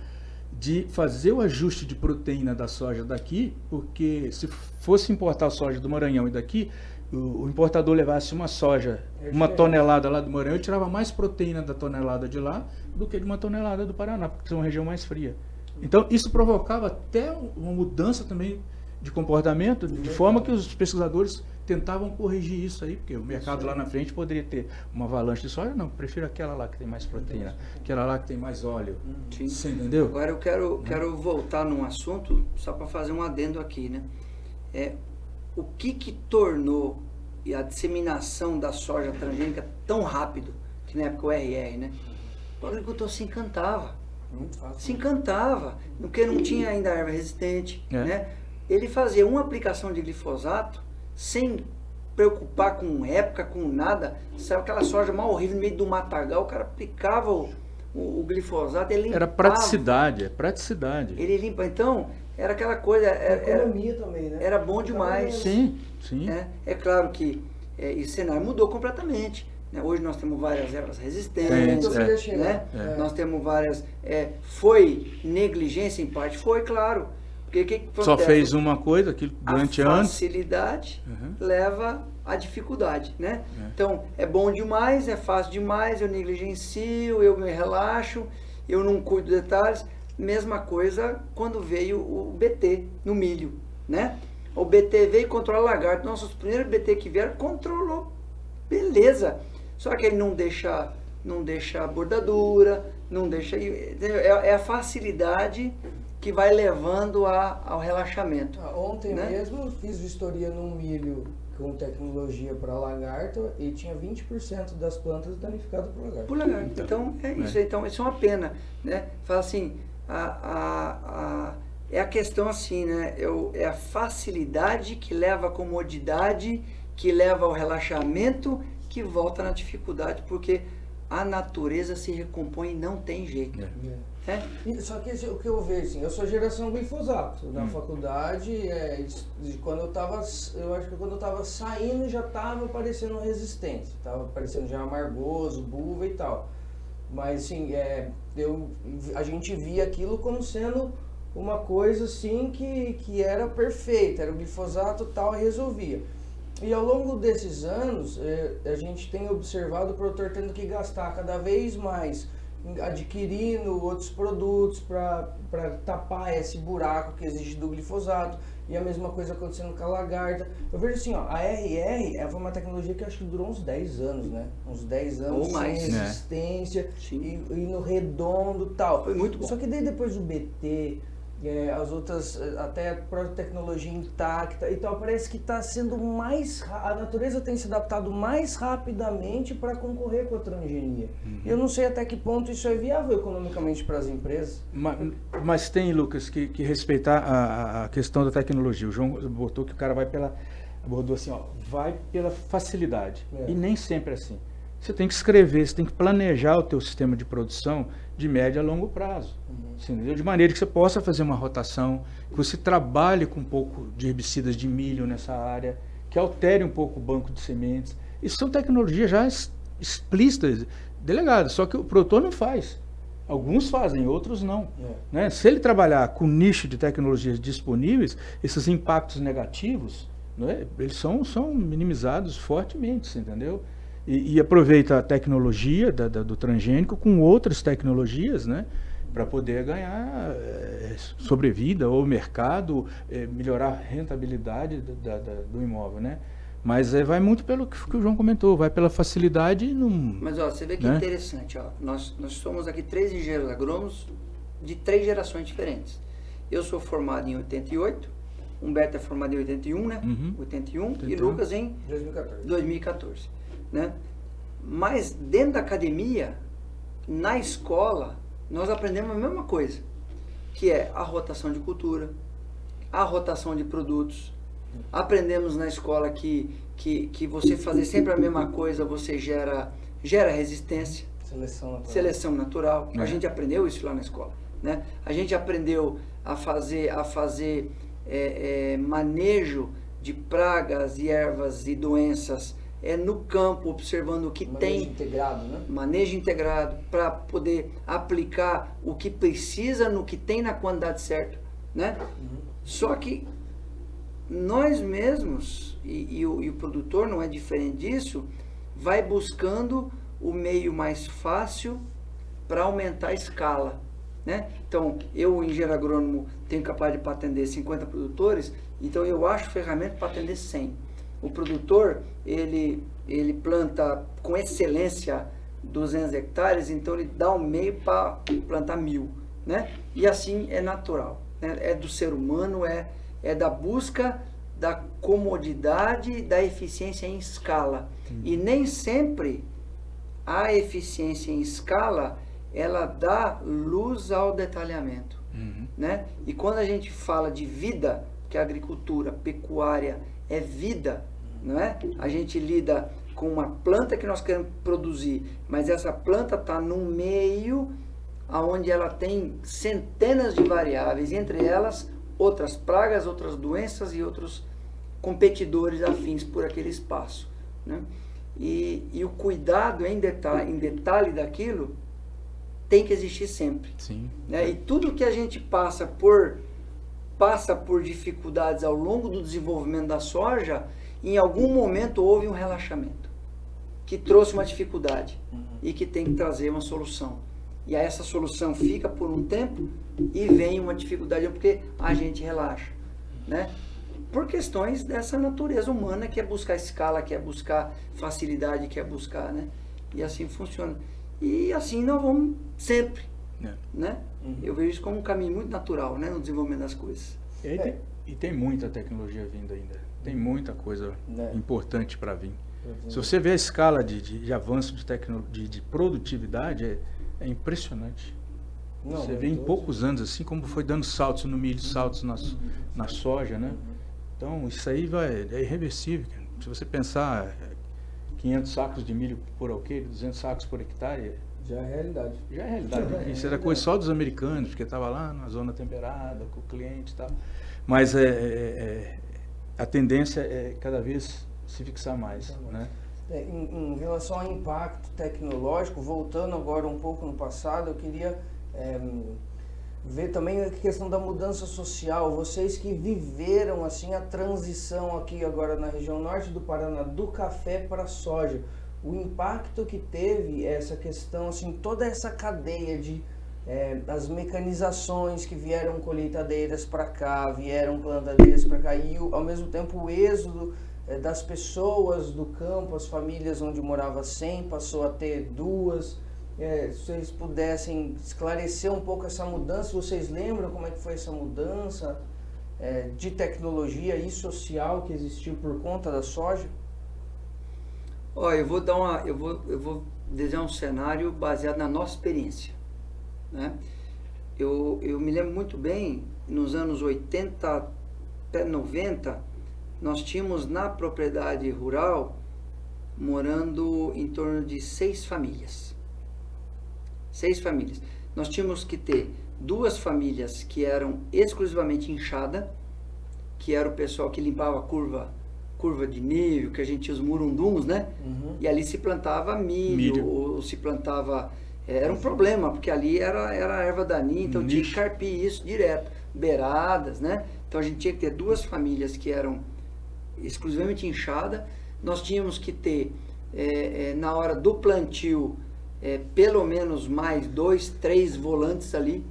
de fazer o ajuste de proteína da soja daqui, porque se fosse importar soja do Maranhão e daqui, o, o importador levasse uma soja, é uma tonelada lá do Maranhão, e tirava mais proteína da tonelada de lá do que de uma tonelada do Paraná, porque é uma região mais fria. Então, isso provocava até uma mudança também de comportamento, de forma que os pesquisadores tentavam corrigir isso aí, porque o mercado lá na frente poderia ter uma avalanche de soja, não, prefiro aquela lá que tem mais proteína, aquela lá que tem mais óleo. Sim. Você entendeu? Agora eu quero, né? quero voltar num assunto, só para fazer um adendo aqui, né? É, o que que tornou a disseminação da soja transgênica tão rápido, que na época o RR, né? O agricultor se encantava. Se encantava, porque não tinha ainda erva resistente, é. né? Ele fazia uma aplicação de glifosato, sem preocupar com época, com nada. Sabe aquela soja mal horrível no meio do matagal, o cara aplicava o, o, o glifosato ele Era praticidade, é praticidade. Ele limpa. Então, era aquela coisa. Era, economia era, também, né? Era bom demais. Sim, sim. É, é claro que é, esse cenário mudou completamente. Né? Hoje nós temos várias ervas resistentes, é, né? É. nós temos várias. É, foi negligência em parte? Foi, claro. Porque que, que Só fez uma coisa aquilo durante anos. A facilidade uhum. leva à dificuldade, né? É. Então, é bom demais, é fácil demais, eu negligencio, eu me relaxo, eu não cuido de detalhes. Mesma coisa quando veio o BT no milho, né? O BT veio controlar lagarto. Nossos primeiros BT que vieram controlou, beleza. Só que ele não deixa, não deixa bordadura, não deixa. É, é a facilidade que vai levando a, ao relaxamento. Ah, ontem né? mesmo fiz vistoria num milho com tecnologia para lagarto e tinha 20% das plantas danificadas por lagarto. Por lagarto. Então, é isso. É. Então, isso é uma pena. Né? Fala assim, a, a, a, é a questão assim, né? É, é a facilidade que leva à comodidade, que leva ao relaxamento, que volta na dificuldade, porque a natureza se recompõe e não tem jeito. É. É? Só que o que eu vejo, assim, eu sou geração glifosato. Na hum. faculdade, é, de, quando eu tava, eu acho que quando eu tava saindo já tava aparecendo resistência. Tava aparecendo já amargoso, buva e tal. Mas assim, é, eu, a gente via aquilo como sendo uma coisa assim que, que era perfeita, era o glifosato tal e resolvia. E ao longo desses anos, é, a gente tem observado o produtor tendo que gastar cada vez mais adquirindo outros produtos para tapar esse buraco que existe do glifosato. E a mesma coisa acontecendo com a lagarta. Eu vejo assim, ó, a RR é uma tecnologia que acho que durou uns 10 anos, né? Uns 10 anos Ou mais, sem né? resistência e, e, no redondo tal. Foi muito bom. Só que daí depois do BT, é, as outras, até a própria tecnologia intacta então parece que está sendo mais, a natureza tem se adaptado mais rapidamente para concorrer com a transgenia. Uhum. Eu não sei até que ponto isso é viável economicamente para as empresas. Mas, mas, tem, Lucas, que, que respeitar a, a, questão da tecnologia. O João botou que o cara vai pela, abordou assim, ó, vai pela facilidade. É. E nem sempre é assim. Você tem que escrever, você tem que planejar o teu sistema de produção de médio a longo prazo. Uhum. De maneira que você possa fazer uma rotação, que você trabalhe com um pouco de herbicidas de milho nessa área, que altere um pouco o banco de sementes. Isso são tecnologias já explícitas, delegadas, só que o produtor não faz. Alguns fazem, outros não. É. Né? Se ele trabalhar com nicho de tecnologias disponíveis, esses impactos negativos, né, eles são, são minimizados fortemente, entendeu? E, e aproveita a tecnologia da, da, do transgênico com outras tecnologias, né? Para poder ganhar é, sobrevida ou mercado, é, melhorar a rentabilidade da, da, do imóvel, né? Mas é, vai muito pelo que, que, o João comentou, vai pela facilidade e não. Mas ó, você vê que né? interessante, ó. Nós, nós somos aqui três engenheiros agrônomos de três gerações diferentes. Eu sou formado em 88, Humberto é formado em 81, né? Uhum. 81, 81, e Lucas em 2014. 2014 né? Mas dentro da academia, na escola, nós aprendemos a mesma coisa, que é a rotação de cultura, a rotação de produtos. Aprendemos na escola que, que, que você fazer sempre a mesma coisa, você gera, gera resistência. Seleção natural. Seleção natural. É. A gente aprendeu isso lá na escola. Né? A gente aprendeu a fazer, a fazer é, é, manejo de pragas e ervas e doenças é, no campo, observando o que manejo tem. integrado, né? Manejo integrado, para poder aplicar o que precisa no que tem na quantidade certa. Né? Uhum. Só que nós mesmos, e, e, o, e o produtor não é diferente disso, vai buscando o meio mais fácil para aumentar a escala. Né? Então, eu, engenheiro agrônomo, tenho capaz de atender 50 produtores, então eu acho ferramenta para atender 100 o produtor ele, ele planta com excelência 200 hectares, então ele dá o um meio para plantar mil, né? E assim é natural, né? é do ser humano, é, é da busca da comodidade, da eficiência em escala. Uhum. E nem sempre a eficiência em escala ela dá luz ao detalhamento, uhum. né? E quando a gente fala de vida, que a agricultura, pecuária é vida, não é? A gente lida com uma planta que nós queremos produzir, mas essa planta está no meio aonde ela tem centenas de variáveis, entre elas outras pragas, outras doenças e outros competidores afins por aquele espaço. Né? E, e o cuidado em detalhe, em detalhe daquilo tem que existir sempre. Sim. Né? E tudo que a gente passa por passa por dificuldades ao longo do desenvolvimento da soja, em algum momento houve um relaxamento que trouxe uma dificuldade e que tem que trazer uma solução. E aí essa solução fica por um tempo e vem uma dificuldade porque a gente relaxa, né? Por questões dessa natureza humana que é buscar escala, que é buscar facilidade, que é buscar, né? E assim funciona. E assim nós vamos sempre, é. né? Uhum. Eu vejo isso como um caminho muito natural, né? No desenvolvimento das coisas. E, é. tem, e tem muita tecnologia vindo ainda. Tem muita coisa é. importante para vir. Uhum. Se você vê a escala de, de, de avanço de, tecno, de, de produtividade, é, é impressionante. Não, você vê em poucos anos, assim como foi dando saltos no milho, saltos na, na soja, né? Então, isso aí vai, é irreversível. Se você pensar 500 sacos de milho por alqueire, 200 sacos por hectare... Já é realidade. Já é realidade. Já é isso era coisa só dos americanos, porque estava lá na zona temperada, com o cliente e tal. Mas é, é, é, a tendência é cada vez se fixar mais, né? É, em, em, relação ao impacto tecnológico, voltando agora um pouco no passado, eu queria é, ver também a questão da mudança social. Vocês que viveram assim a transição aqui agora na região norte do Paraná do café para a soja, o impacto que teve essa questão, assim, toda essa cadeia de é, as mecanizações que vieram colheitadeiras para cá, vieram plantadeiras para cá e ao mesmo tempo o êxodo é, das pessoas do campo, as famílias onde morava 100 passou a ter duas. É, se vocês pudessem esclarecer um pouco essa mudança, vocês lembram como é que foi essa mudança é, de tecnologia e social que existiu por conta da soja? Olha, eu vou dar uma, eu vou, eu vou desenhar um cenário baseado na nossa experiência, né? Eu, eu me lembro muito bem, nos anos 80 até 90, nós tínhamos na propriedade rural morando em torno de seis famílias. Seis famílias. Nós tínhamos que ter duas famílias que eram exclusivamente inchada, que era o pessoal que limpava a curva curva de nível, que a gente tinha os murunduns, né? Uhum. E ali se plantava milho, milho. Ou, ou, se plantava... Era um problema, porque ali era, era erva daninha, então Nicho. tinha que carpir isso direto. Beiradas, né? Então a gente tinha que ter duas famílias que eram exclusivamente inchada. Nós tínhamos que ter, é, é, na hora do plantio, é, pelo menos mais dois, três volantes ali,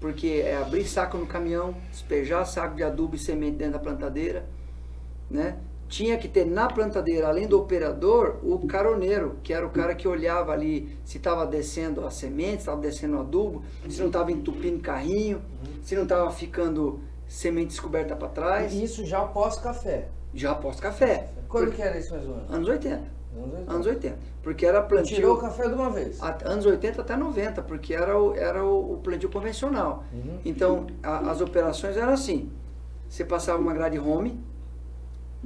porque é abrir saco no caminhão, despejar saco de adubo e semente dentro da plantadeira, né? Tinha que ter na plantadeira, além do operador, o caroneiro, que era o cara que olhava ali se estava descendo a semente, se estava descendo o adubo, se não estava entupindo carrinho, se não estava ficando semente descoberta para trás. E isso já após café? Já após café. Quando porque... que era isso mais ou menos? Anos 80. Anos 80. Anos 80. Porque era plantio. Tirou o café de uma vez? anos 80 até 90, porque era o, era o, plantio convencional. Uhum. Então, a, as operações eram assim: você passava uma grade home,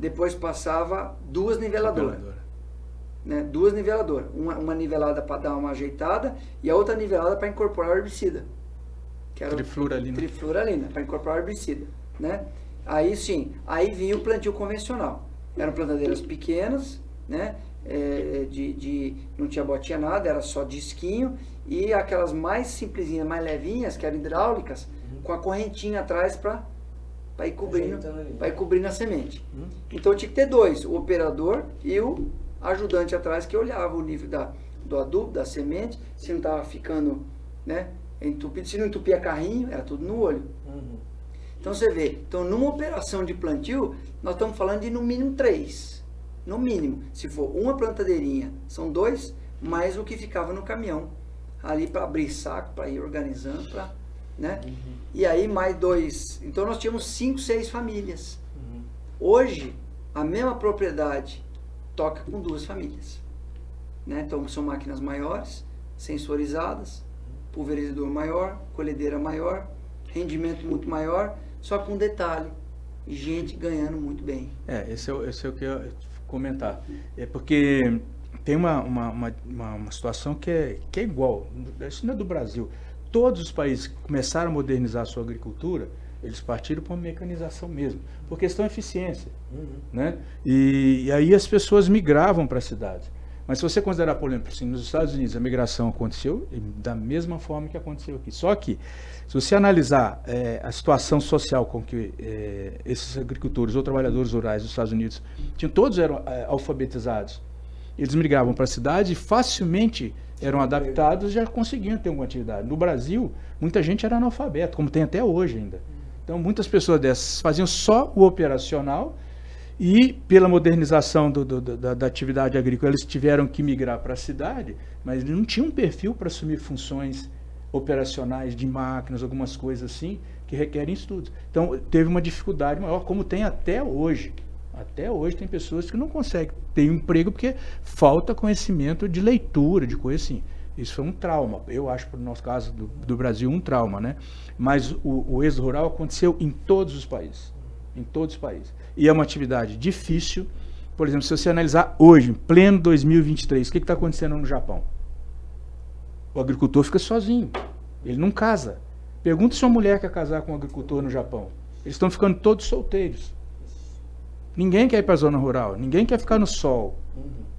depois passava duas niveladoras. Niveladora. Né? Duas niveladoras. Uma, uma nivelada para dar uma ajeitada e a outra nivelada para incorporar o herbicida. Que era trifluralina. Trifluralina, para incorporar o herbicida. Né? Aí sim, aí vinha o plantio convencional. Eram plantadeiras pequenas, né? É, de, de, não tinha botinha nada, era só disquinho e aquelas mais simplesinhas, mais levinhas, que eram hidráulicas, uhum. com a correntinha atrás para ir cobrindo, para ir cobrindo a semente. Uhum. Então tinha que ter dois, o operador e o ajudante atrás que olhava o nível da, do adubo, da semente, se não estava ficando, né, entupido, se não entupia carrinho, era tudo no olho. Uhum. Então você vê, então numa operação de plantio, nós estamos falando de no mínimo três. No mínimo. Se for uma plantadeirinha, são dois, mais o que ficava no caminhão. Ali para abrir saco, para ir organizando, para. Né? Uhum. E aí mais dois. Então nós tínhamos cinco, seis famílias. Uhum. Hoje, a mesma propriedade toca com duas famílias. Né? Então são máquinas maiores, sensorizadas, pulverizador maior, colhedeira maior, rendimento muito maior só com um detalhe, gente ganhando muito bem. É, esse é, esse é o que eu ia comentar. É porque tem uma, uma, uma, uma, situação que é, que é igual, isso não é do Brasil. Todos os países que começaram a modernizar a sua agricultura, eles partiram para uma mecanização mesmo, por questão de eficiência. Uhum. Né? E, e, aí as pessoas migravam para a cidade. Mas se você considerar, por exemplo, assim, nos Estados Unidos a migração aconteceu da mesma forma que aconteceu aqui. Só que, se você analisar é, a situação social com que é, esses agricultores ou trabalhadores rurais dos Estados Unidos tinham, todos eram é, alfabetizados, eles migravam para a cidade e facilmente eram adaptados já conseguiam ter uma atividade. No Brasil, muita gente era analfabeto, como tem até hoje ainda. Então, muitas pessoas dessas faziam só o operacional e, pela modernização do, do, da, da, atividade agrícola, eles tiveram que migrar para a cidade, mas não tinham um perfil para assumir funções operacionais de máquinas, algumas coisas assim, que requerem estudos. Então, teve uma dificuldade maior, como tem até hoje. Até hoje tem pessoas que não conseguem ter emprego porque falta conhecimento de leitura, de coisa assim. Isso foi um trauma. Eu acho, para o nosso caso do, do, Brasil, um trauma, né? Mas o, o êxodo rural aconteceu em todos os países. Em todos os países. E é uma atividade difícil. Por exemplo, se você analisar hoje, em pleno 2023, o que está acontecendo no Japão? O agricultor fica sozinho. Ele não casa. Pergunta se uma mulher quer casar com um agricultor no Japão. Eles estão ficando todos solteiros. Ninguém quer ir para a zona rural, ninguém quer ficar no sol.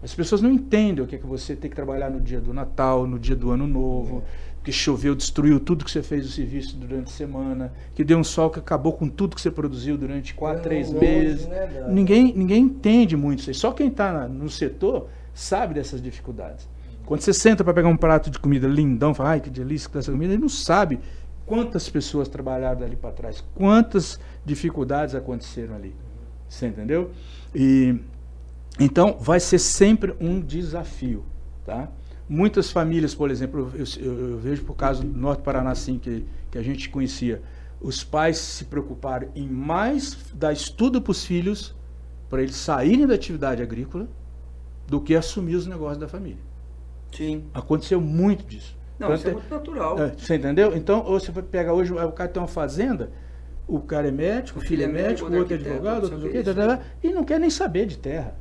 As pessoas não entendem o que é que você tem que trabalhar no dia do Natal, no dia do Ano Novo, que choveu, destruiu tudo que você fez o serviço durante a semana, que deu um sol que acabou com tudo que você produziu durante quatro, três meses. Né, ninguém, ninguém entende muito isso aí. Só quem está no setor sabe dessas dificuldades. Quando você senta para pegar um prato de comida lindão, fala, ai que delícia que tá essa comida, ele não sabe quantas pessoas trabalharam ali para trás, quantas dificuldades aconteceram ali. Você entendeu? E então vai ser sempre um desafio, tá? Muitas famílias, por exemplo, eu, eu, eu vejo por caso do Norte Paraná assim que, que a gente conhecia, os pais se preocuparam em mais dar estudo para os filhos para eles saírem da atividade agrícola do que assumir os negócios da família. Sim. Aconteceu muito disso. Não, Tanto isso é muito natural. É, você entendeu? Então, ou você pega hoje, o cara tem uma fazenda, o cara é médico, o filho é, é médico, o outro é advogado, outro o quê, e não quer nem saber de terra.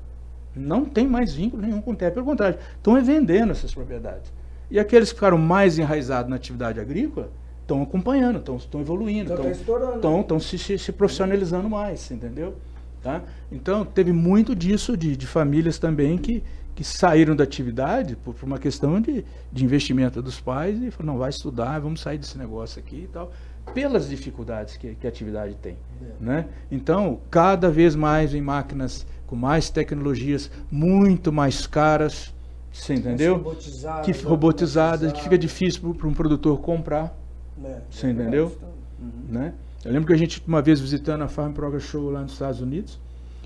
Não tem mais vínculo nenhum com terra. Pelo contrário, estão vendendo essas propriedades. E aqueles que ficaram mais enraizados na atividade agrícola estão acompanhando, estão, evoluindo, estão, estão, estão se, se, se, profissionalizando mais, entendeu? Tá? Então, teve muito disso de, de famílias também que, que saíram da atividade por, por uma questão de, de investimento dos pais e falaram, não, vai estudar, vamos sair desse negócio aqui e tal pelas dificuldades que, que a atividade tem. É. Né? Então, cada vez mais em máquinas com mais tecnologias, muito mais caras, você entendeu? Robotizadas, que robotizadas, que fica difícil para um produtor comprar. É, você é entendeu? Uhum. Né? Eu lembro que a gente, uma vez visitando a Farm Progress Show lá nos Estados Unidos,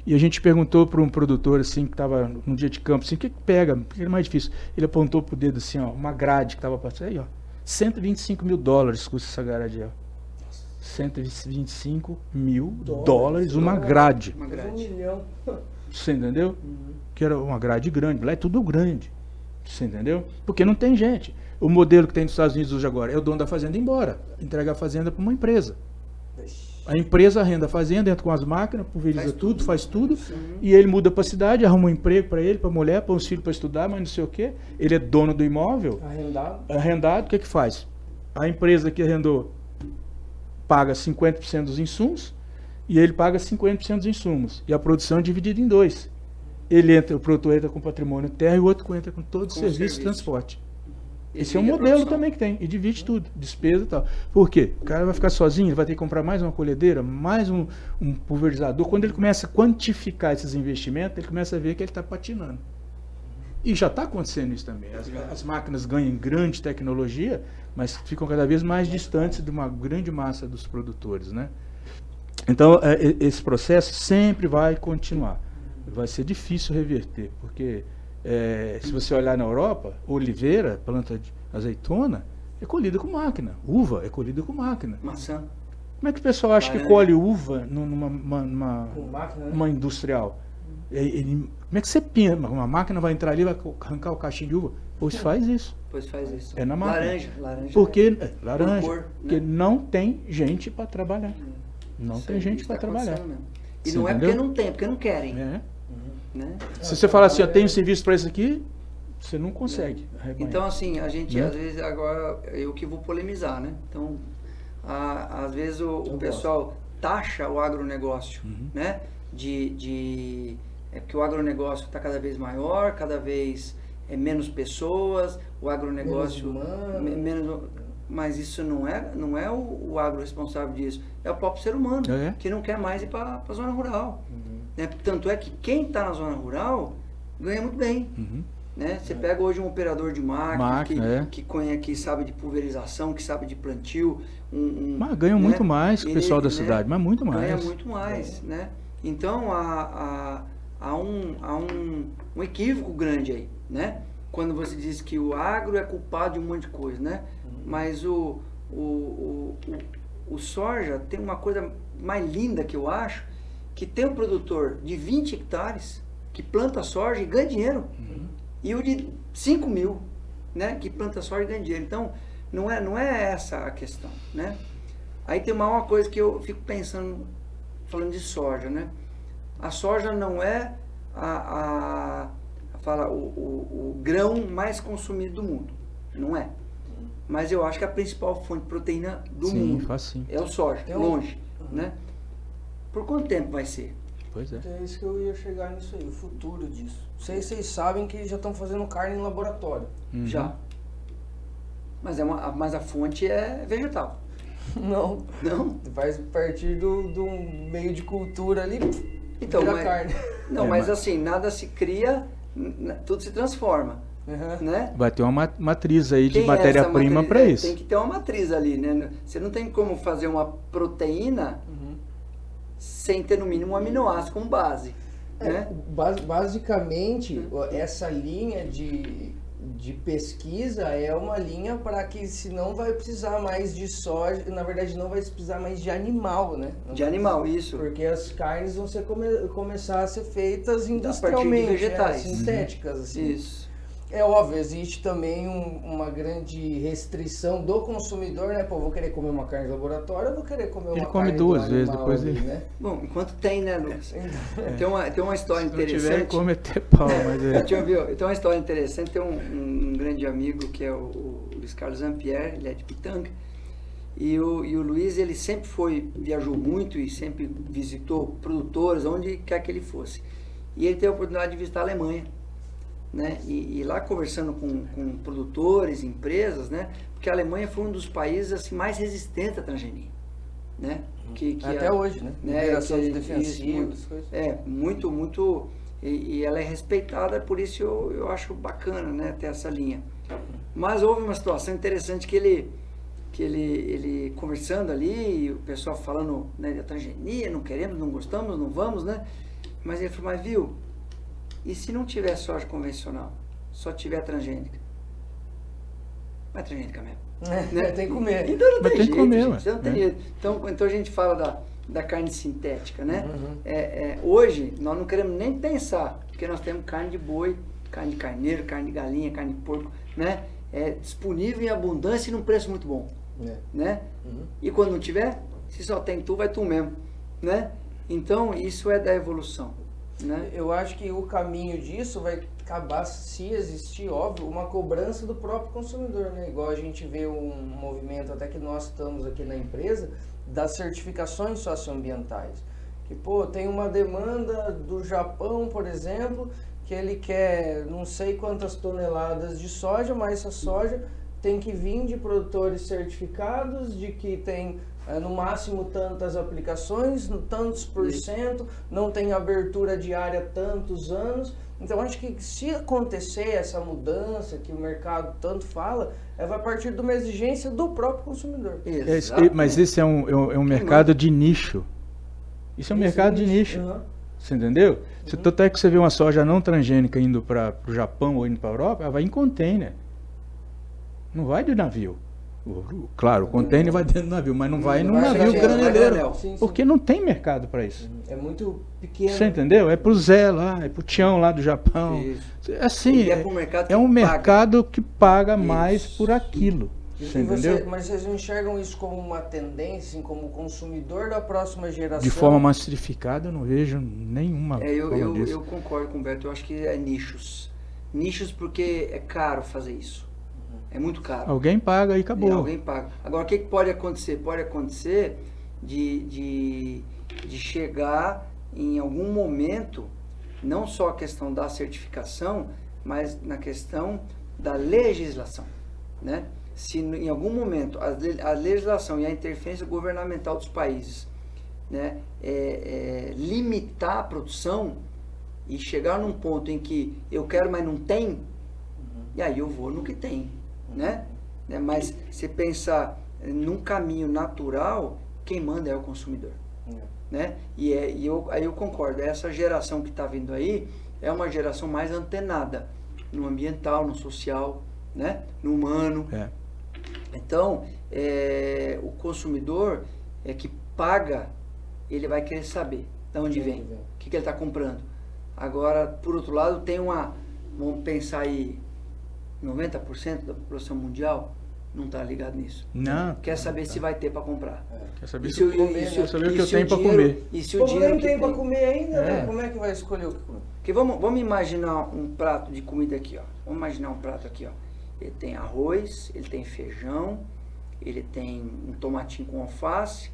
e a gente perguntou para um produtor assim que estava num dia de campo, assim, o que, que pega? O que é mais difícil? Ele apontou para o dedo assim, ó, uma grade que estava passando aí, ó. 125 mil dólares custa essa grade ó. 125 mil dólares, dólares uma grade. Uma grade. Um milhão. Você entendeu? Uhum. Que era uma grade grande. Lá é tudo grande. Você entendeu? Porque não tem gente. O modelo que tem nos Estados Unidos hoje agora é o dono da fazenda ir embora. Entrega a fazenda para uma empresa. A empresa arrenda a fazenda, entra com as máquinas, pulveriza faz tudo, tudo, faz tudo. E ele muda para a cidade, arruma um emprego para ele, para a mulher, para os filhos para estudar, mas não sei o quê. Ele é dono do imóvel. Arrendado. Arrendado, o que, que faz? A empresa que arrendou paga 50% dos insumos e ele paga 50% dos insumos. E a produção é dividida em dois. Ele entra, o produtor entra com patrimônio terra e o outro entra com todo o serviço, serviço de transporte. Esse é um modelo também que tem. E divide tudo, despesa e tal. Por quê? O cara vai ficar sozinho, ele vai ter que comprar mais uma colhedeira, mais um, um pulverizador. Quando ele começa a quantificar esses investimentos, ele começa a ver que ele está patinando. E já está acontecendo isso também. As, as, máquinas ganham grande tecnologia, mas ficam cada vez mais distantes de uma grande massa dos produtores, né? Então, é, esse processo sempre vai continuar. Vai ser difícil reverter, porque é, se você olhar na Europa, oliveira, planta de azeitona, é colhida com máquina. Uva é colhida com máquina. Maçã. Como é que o pessoal acha que colhe uva numa, numa, numa, máquina, né? uma industrial? Ele, como é que você pensa? Uma máquina vai entrar ali e vai arrancar o caixinho de uva? Pois faz isso. Pois faz isso. É na máquina. Laranja. laranja porque, é, laranja, cor, né? porque não tem gente para trabalhar. Não tem gente para tá trabalhar. E você não é porque não tem, é porque não querem. É. Uhum. Né? Se você falar assim, eu tenho serviço para isso aqui, Você não consegue. Né? Então, assim, a gente, né? às vezes, agora, eu que vou polemizar, né? Então, a, às vezes o, o pessoal taxa o agronegócio, uhum. né? De, de, é porque o agronegócio está cada vez maior, cada vez é menos pessoas, o agronegócio menos, menos mas isso não é não é o, o agro responsável disso, é o próprio ser humano é. que não quer mais ir para a zona rural. Uhum. Né? Tanto é que quem está na zona rural ganha muito bem. Uhum. Né? Você pega hoje um operador de máquina, máquina que, é. que, conhece, que sabe de pulverização, que sabe de plantio. Um, um mas ganham né? muito mais que o pessoal da né? cidade, mas muito mais. Ganha muito mais, é. né? Então há, há, há, um, há um, um equívoco grande aí, né? Quando você diz que o agro é culpado de um monte de coisa, né? Uhum. Mas o, o, o, o, o soja tem uma coisa mais linda que eu acho, que tem um produtor de 20 hectares que planta soja e ganha dinheiro. Uhum e o de 5 mil, né, que planta soja e ganha dinheiro. Então, não é, não é essa a questão, né? Aí tem uma, uma coisa que eu fico pensando, falando de soja, né? A soja não é a, a, fala, o, o, o, grão mais consumido do mundo, não é. Mas eu acho que a principal fonte de proteína do sim, mundo é o soja, longe, um... né? Por quanto tempo vai ser? Pois é. É isso que eu ia chegar nisso aí, o futuro disso. Vocês, vocês sabem que já estão fazendo carne em laboratório. Uhum. Já. Mas, é uma, mas a fonte é vegetal. Não. Não? Vai partir do, do meio de cultura ali, então, vira mas, carne. Não, é, mas, mas assim, nada se cria, tudo se transforma. Uhum. Né? Vai ter uma matriz aí de é matéria-prima é para isso. Tem que ter uma matriz ali, né? Você não tem como fazer uma proteína sem ter no mínimo um aminoácido como base. É, né? basicamente, essa linha de, de pesquisa é uma linha para que se não vai precisar mais de soja, na verdade não vai precisar mais de animal, né? Não de animal, isso. Porque as carnes vão ser come, começar a ser feitas industrialmente, a vegetais. É, sintéticas, assim. Isso. É óbvio, existe também um, uma grande restrição do consumidor, né? Pô, vou querer comer uma carne de laboratório, eu vou querer comer uma ele come duas vezes depois ali, ele... né? Bom, enquanto tem, né, Lucas? É. Tem, uma, tem uma história Se interessante. Se tiver, come até pau, mas é. Deixa eu ver, tem uma história interessante, tem um, um, um grande amigo que é o, o Luiz Carlos Ampierre, ele é de Pitanga, e o, e o Luiz, ele sempre foi, viajou muito e sempre visitou produtores, onde quer que ele fosse. E ele teve a oportunidade de visitar a Alemanha né? E, e, lá conversando com, com produtores, empresas, né? Porque a Alemanha foi um dos países assim, mais resistentes à transgenia, né? Que, que Até a, hoje, né? né que, defensivas, É, muito, muito... E, e, ela é respeitada, por isso eu, eu acho bacana, né? Ter essa linha. Mas houve uma situação interessante que ele que ele, ele conversando ali, o pessoal falando né, da transgenia, não queremos, não gostamos, não vamos, né? Mas ele falou, mas viu, e se não tiver soja convencional, só tiver transgênica? Vai transgênica mesmo. É, né? Tem que comer. Então não tem, tem jeito, que comer, gente, não tem é. jeito. Então, então a gente fala da, da carne sintética, né? Uhum. É, é, hoje nós não queremos nem pensar, porque nós temos carne de boi, carne de carneiro, carne de galinha, carne de porco, né? É disponível em abundância e num preço muito bom, é. né? Uhum. E quando não tiver, se só tem tu, vai tu mesmo, né? Então isso é da evolução. Né? Eu acho que o caminho disso vai acabar, se existir, óbvio, uma cobrança do próprio consumidor, né? Igual a gente vê um movimento, até que nós estamos aqui na empresa, das certificações socioambientais. Que, pô, tem uma demanda do Japão, por exemplo, que ele quer não sei quantas toneladas de soja, mas essa soja tem que vir de produtores certificados, de que tem é, no máximo tantas aplicações, tantos por cento, não tem abertura diária tantos anos. Então acho que se acontecer essa mudança que o mercado tanto fala, é, vai partir de uma exigência do próprio consumidor. É, mas esse é um, é um, é um mercado de nicho. Isso é um esse mercado de nicho. Uhum. Você entendeu? Uhum. Se tanto é que você vê uma soja não transgênica indo para o Japão ou indo para a Europa, ela vai em container. Não vai de navio. Claro, o container vai dentro do navio, mas não vai não num vai navio graneleiro. Porque não tem mercado para isso. É muito pequeno. Você entendeu? É pro Zé lá, é pro Tião lá do Japão. Isso. Assim, é, é, um mercado que paga mais por aquilo. Você entendeu? Você, mas vocês enxergam isso como uma tendência, como consumidor da próxima geração? De forma massificada, eu não vejo nenhuma. É, eu, eu, eu, concordo com o Beto, eu acho que é nichos. Nichos porque é caro fazer isso. É muito caro. Alguém paga e acabou. É, alguém paga. Agora, o que, que pode acontecer? Pode acontecer de, de, de chegar em algum momento, não só a questão da certificação, mas na questão da legislação. Né? Se em algum momento a, a legislação e a interferência governamental dos países né, é, é, limitar a produção e chegar num ponto em que eu quero, mas não tem, uhum. e aí eu vou no que tem. Né? né? Mas se pensar num caminho natural, quem manda é o consumidor, uhum. né? E, é, e eu, aí eu concordo, essa geração que está vindo aí é uma geração mais antenada no ambiental, no social, né? No humano. É. Então, é, o consumidor é que paga ele vai querer saber de onde vem, o que, que ele está comprando. Agora, por outro lado, tem uma, vamos pensar aí, 90% da população mundial não está ligado nisso. Não. Quer saber tá. se vai ter para comprar. É. Quer saber se, se, comer, né? Quer saber o que eu tenho para comer. E se o dinheiro nem tem para comer ainda, né? é. né? Como é que vai escolher o que comer? Porque vamos, vamos imaginar um prato de comida aqui, ó. Vamos imaginar um prato aqui, ó. Ele tem arroz, ele tem feijão, ele tem um tomatinho com alface,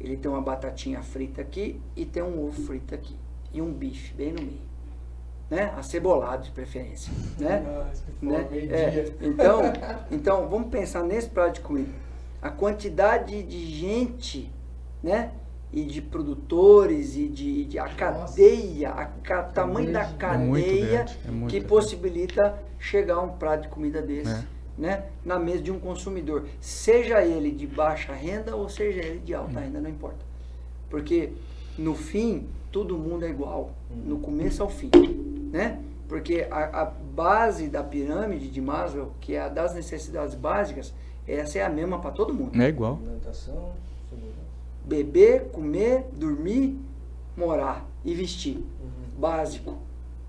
ele tem uma batatinha frita aqui e tem um ovo frito aqui. E um bife bem no meio. Né? Acebolado de preferência. Né? né? É, então, então, vamos pensar nesse prato de comida. A quantidade de gente, né? E de produtores e de, de a cadeia, a, a tamanho da cadeia é que possibilita chegar a um prato de comida desse. É né, na mesa de um consumidor, seja ele de baixa renda ou seja ele de alta renda, não importa. Porque no fim, todo mundo é igual, no começo ao fim, né? Porque a, a base da pirâmide de Maslow, que é a das necessidades básicas, essa é a mesma para todo mundo. É igual. Alimentação, beber, comer, dormir, morar e vestir. Uhum. Básico,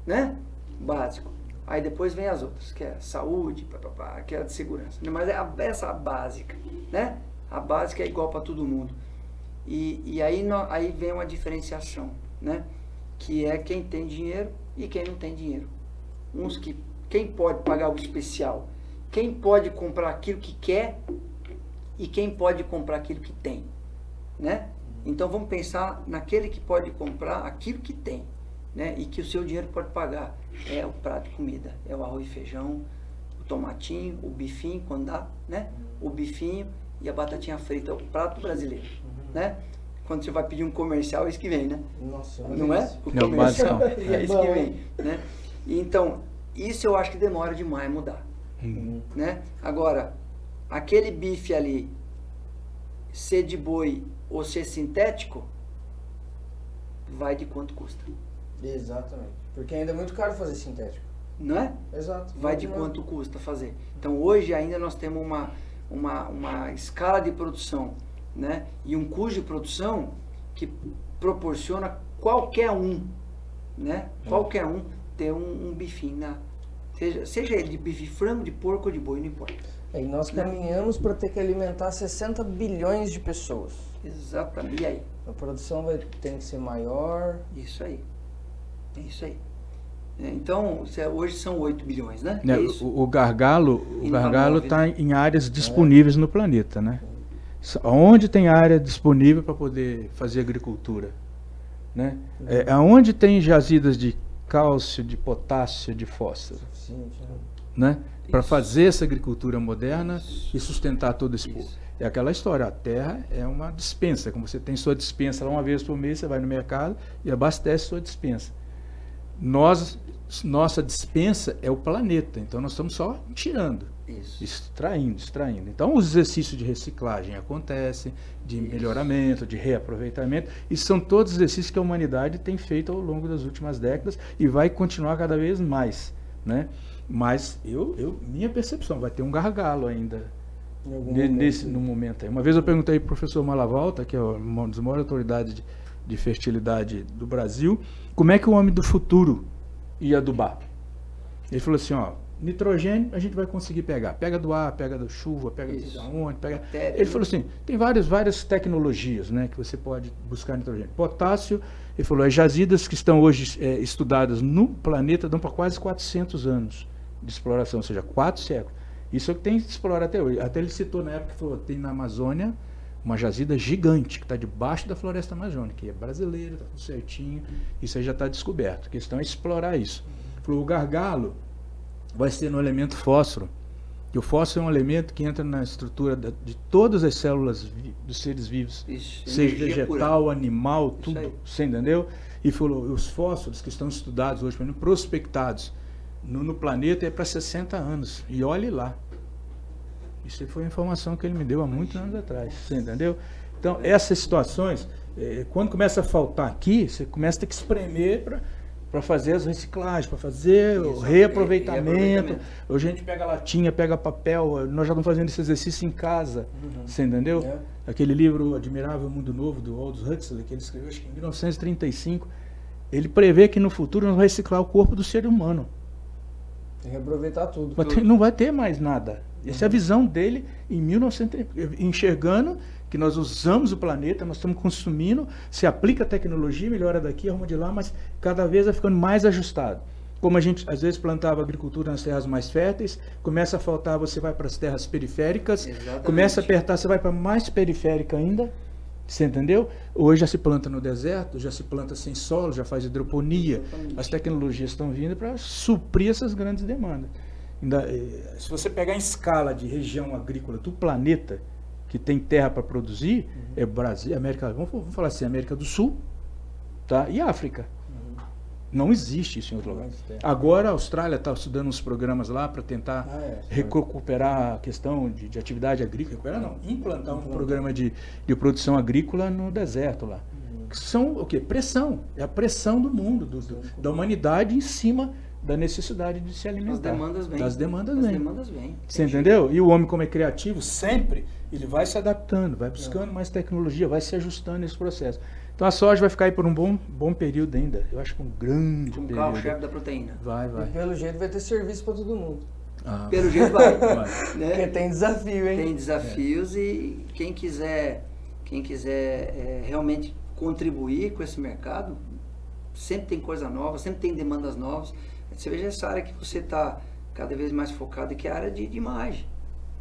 né? Básico. Aí depois vem as outras, que é saúde, papapá, que é a de segurança. Mas é a, essa a básica, né? A básica é igual para todo mundo. E, e aí, no, aí vem uma diferenciação, né? Que é quem tem dinheiro e quem não tem dinheiro. Uns que, quem pode pagar o especial, quem pode comprar aquilo que quer e quem pode comprar aquilo que tem, né? Então vamos pensar naquele que pode comprar aquilo que tem né? E que o seu dinheiro pode pagar. É o prato de comida, é o arroz e feijão, o tomatinho, o bifinho, quando dá, né? O bifinho e a batatinha frita, é o prato brasileiro, né? Quando você vai pedir um comercial, é isso que vem, né? Nossa, não é? O não, comercial é isso que vem, né? Então, isso eu acho que demora demais a mudar, uhum. né? Agora, aquele bife ali, ser de boi ou ser sintético, vai de quanto custa. Exatamente. Porque ainda é muito caro fazer sintético. Não é? Exato. Vai de quanto custa fazer. Então hoje ainda nós temos uma, uma, uma escala de produção né? e um custo de produção que proporciona qualquer um, né? Hum. Qualquer um ter um, um bifinho na. Seja, seja ele de bife frango, de porco ou de boi, não importa. É, e nós né? caminhamos para ter que alimentar 60 bilhões de pessoas. Exatamente. E aí? A produção vai ter que ser maior. Isso aí. É isso aí. É, então, hoje são 8 bilhões, né? É, é o, o gargalo o gargalo está em áreas disponíveis no planeta, né? Onde tem área disponível para poder fazer agricultura? Né? É, aonde tem jazidas de cálcio, de potássio, de fósforo? Né? Para fazer essa agricultura moderna Isso. e sustentar todo esse povo. É aquela história, a terra é uma dispensa, como você tem sua dispensa lá uma vez por mês, você vai no mercado e abastece sua dispensa nós, nossa dispensa é o planeta, então nós estamos só tirando, Isso. extraindo, extraindo. Então os exercícios de reciclagem acontecem, de Isso. melhoramento, de reaproveitamento, e são todos exercícios que a humanidade tem feito ao longo das últimas décadas e vai continuar cada vez mais, né? Mas eu, eu minha percepção vai ter um gargalo ainda nesse momento. no momento aí. Uma vez eu perguntei para o professor Malavolta, que é uma das maiores autoridades de, de fertilidade do Brasil, como é que o homem do futuro ia adubar? Ele falou assim, ó, nitrogênio a gente vai conseguir pegar. Pega do ar, pega da chuva, pega de onde, pega. Ele falou assim, tem várias, várias tecnologias né, que você pode buscar nitrogênio. Potássio, ele falou, as jazidas que estão hoje é, estudadas no planeta dão para quase 400 anos de exploração, ou seja, quatro séculos. Isso é o que tem que explorar até hoje. Até ele citou na época que falou, tem na Amazônia uma jazida gigante que está debaixo da floresta amazônica, que é brasileira, está tudo certinho, isso aí já está descoberto. A questão é explorar isso. O gargalo vai ser no elemento fósforo, que o fósforo é um elemento que entra na estrutura de todas as células dos seres vivos, seja vegetal, pura. animal, tudo, você entendeu? E falou, os fósforos que estão estudados hoje, prospectados no, no planeta é para 60 anos, e olhe lá. Isso foi a informação que ele me deu há muitos anos atrás, você entendeu? Então, essas situações, eh, quando começa a faltar aqui, você começa a ter que espremer para para fazer as reciclagens, para fazer Isso, o reaproveitamento. reaproveitamento. Hoje a gente pega latinha, pega papel, nós já estamos fazendo esse exercício em casa, uhum. você entendeu? É. Aquele livro Admirável Mundo Novo, do Aldous Huxley, que ele escreveu acho que em 1935, ele prevê que no futuro nós vamos reciclar o corpo do ser humano. Tem que aproveitar tudo. Ter, não vai ter mais nada. Essa é a visão dele em 1900, enxergando que nós usamos o planeta, nós estamos consumindo, se aplica a tecnologia, melhora daqui, arruma de lá, mas cada vez vai ficando mais ajustado. Como a gente às vezes plantava agricultura nas terras mais férteis, começa a faltar, você vai para as terras periféricas, Exatamente. começa a apertar, você vai para mais periférica ainda. Você entendeu? Hoje já se planta no deserto, já se planta sem solo, já faz hidroponia. Exatamente. As tecnologias estão vindo para suprir essas grandes demandas. Eh, se você pegar em escala de região agrícola do planeta, que tem terra para produzir uhum. é Brasil, América, vamos, vamos, falar assim, América do Sul, tá? E África. Uhum. Não existe isso em outro lugar. Agora a Austrália está estudando uns programas lá para tentar ah, é, recuperar a questão de, de atividade agrícola, recuperar não, implantar um programa de, de produção agrícola no deserto lá. Uhum. Que são o quê? Pressão. É a pressão do mundo, do, do, da humanidade em cima da necessidade de se alimentar. As demandas vêm. Das demandas vêm. demandas vêm. Você entendeu? E o homem, como é criativo, sempre ele vai se adaptando, vai buscando mais tecnologia, vai se ajustando nesse processo. Então a soja vai ficar aí por um bom, bom período ainda. Eu acho que um grande um período. carro-chefe da proteína. Vai, vai. E pelo jeito vai ter serviço para todo mundo. Ah. Pelo jeito vai. vai. Né? Porque tem desafio, hein? Tem desafios é. e quem quiser, quem quiser é, realmente contribuir com esse mercado, sempre tem coisa nova, sempre tem demandas novas. Você veja essa área que você está cada vez mais focado, que é a área de, de imagem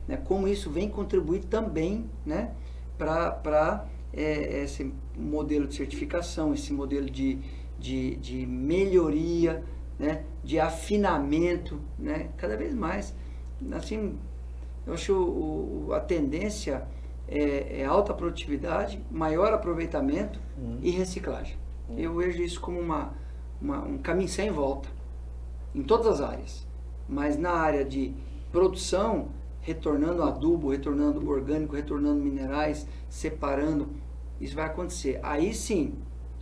né, como isso vem contribuir também né, para é, esse modelo de certificação, esse modelo de, de, de melhoria, né, de afinamento, né, cada vez mais. Assim, eu acho o, a tendência é, é, alta produtividade, maior aproveitamento uhum. e reciclagem. Uhum. Eu vejo isso como uma, uma, um caminho sem volta, em todas as áreas. Mas na área de produção, retornando adubo, retornando orgânico, retornando minerais, separando. Isso vai acontecer. Aí sim,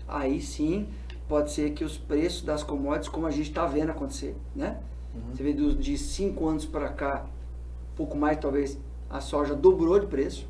aí sim, pode ser que os preços das commodities, como a gente está vendo acontecer, né? Uhum. Você vê de 5 anos para cá, pouco mais talvez, a soja dobrou de preço,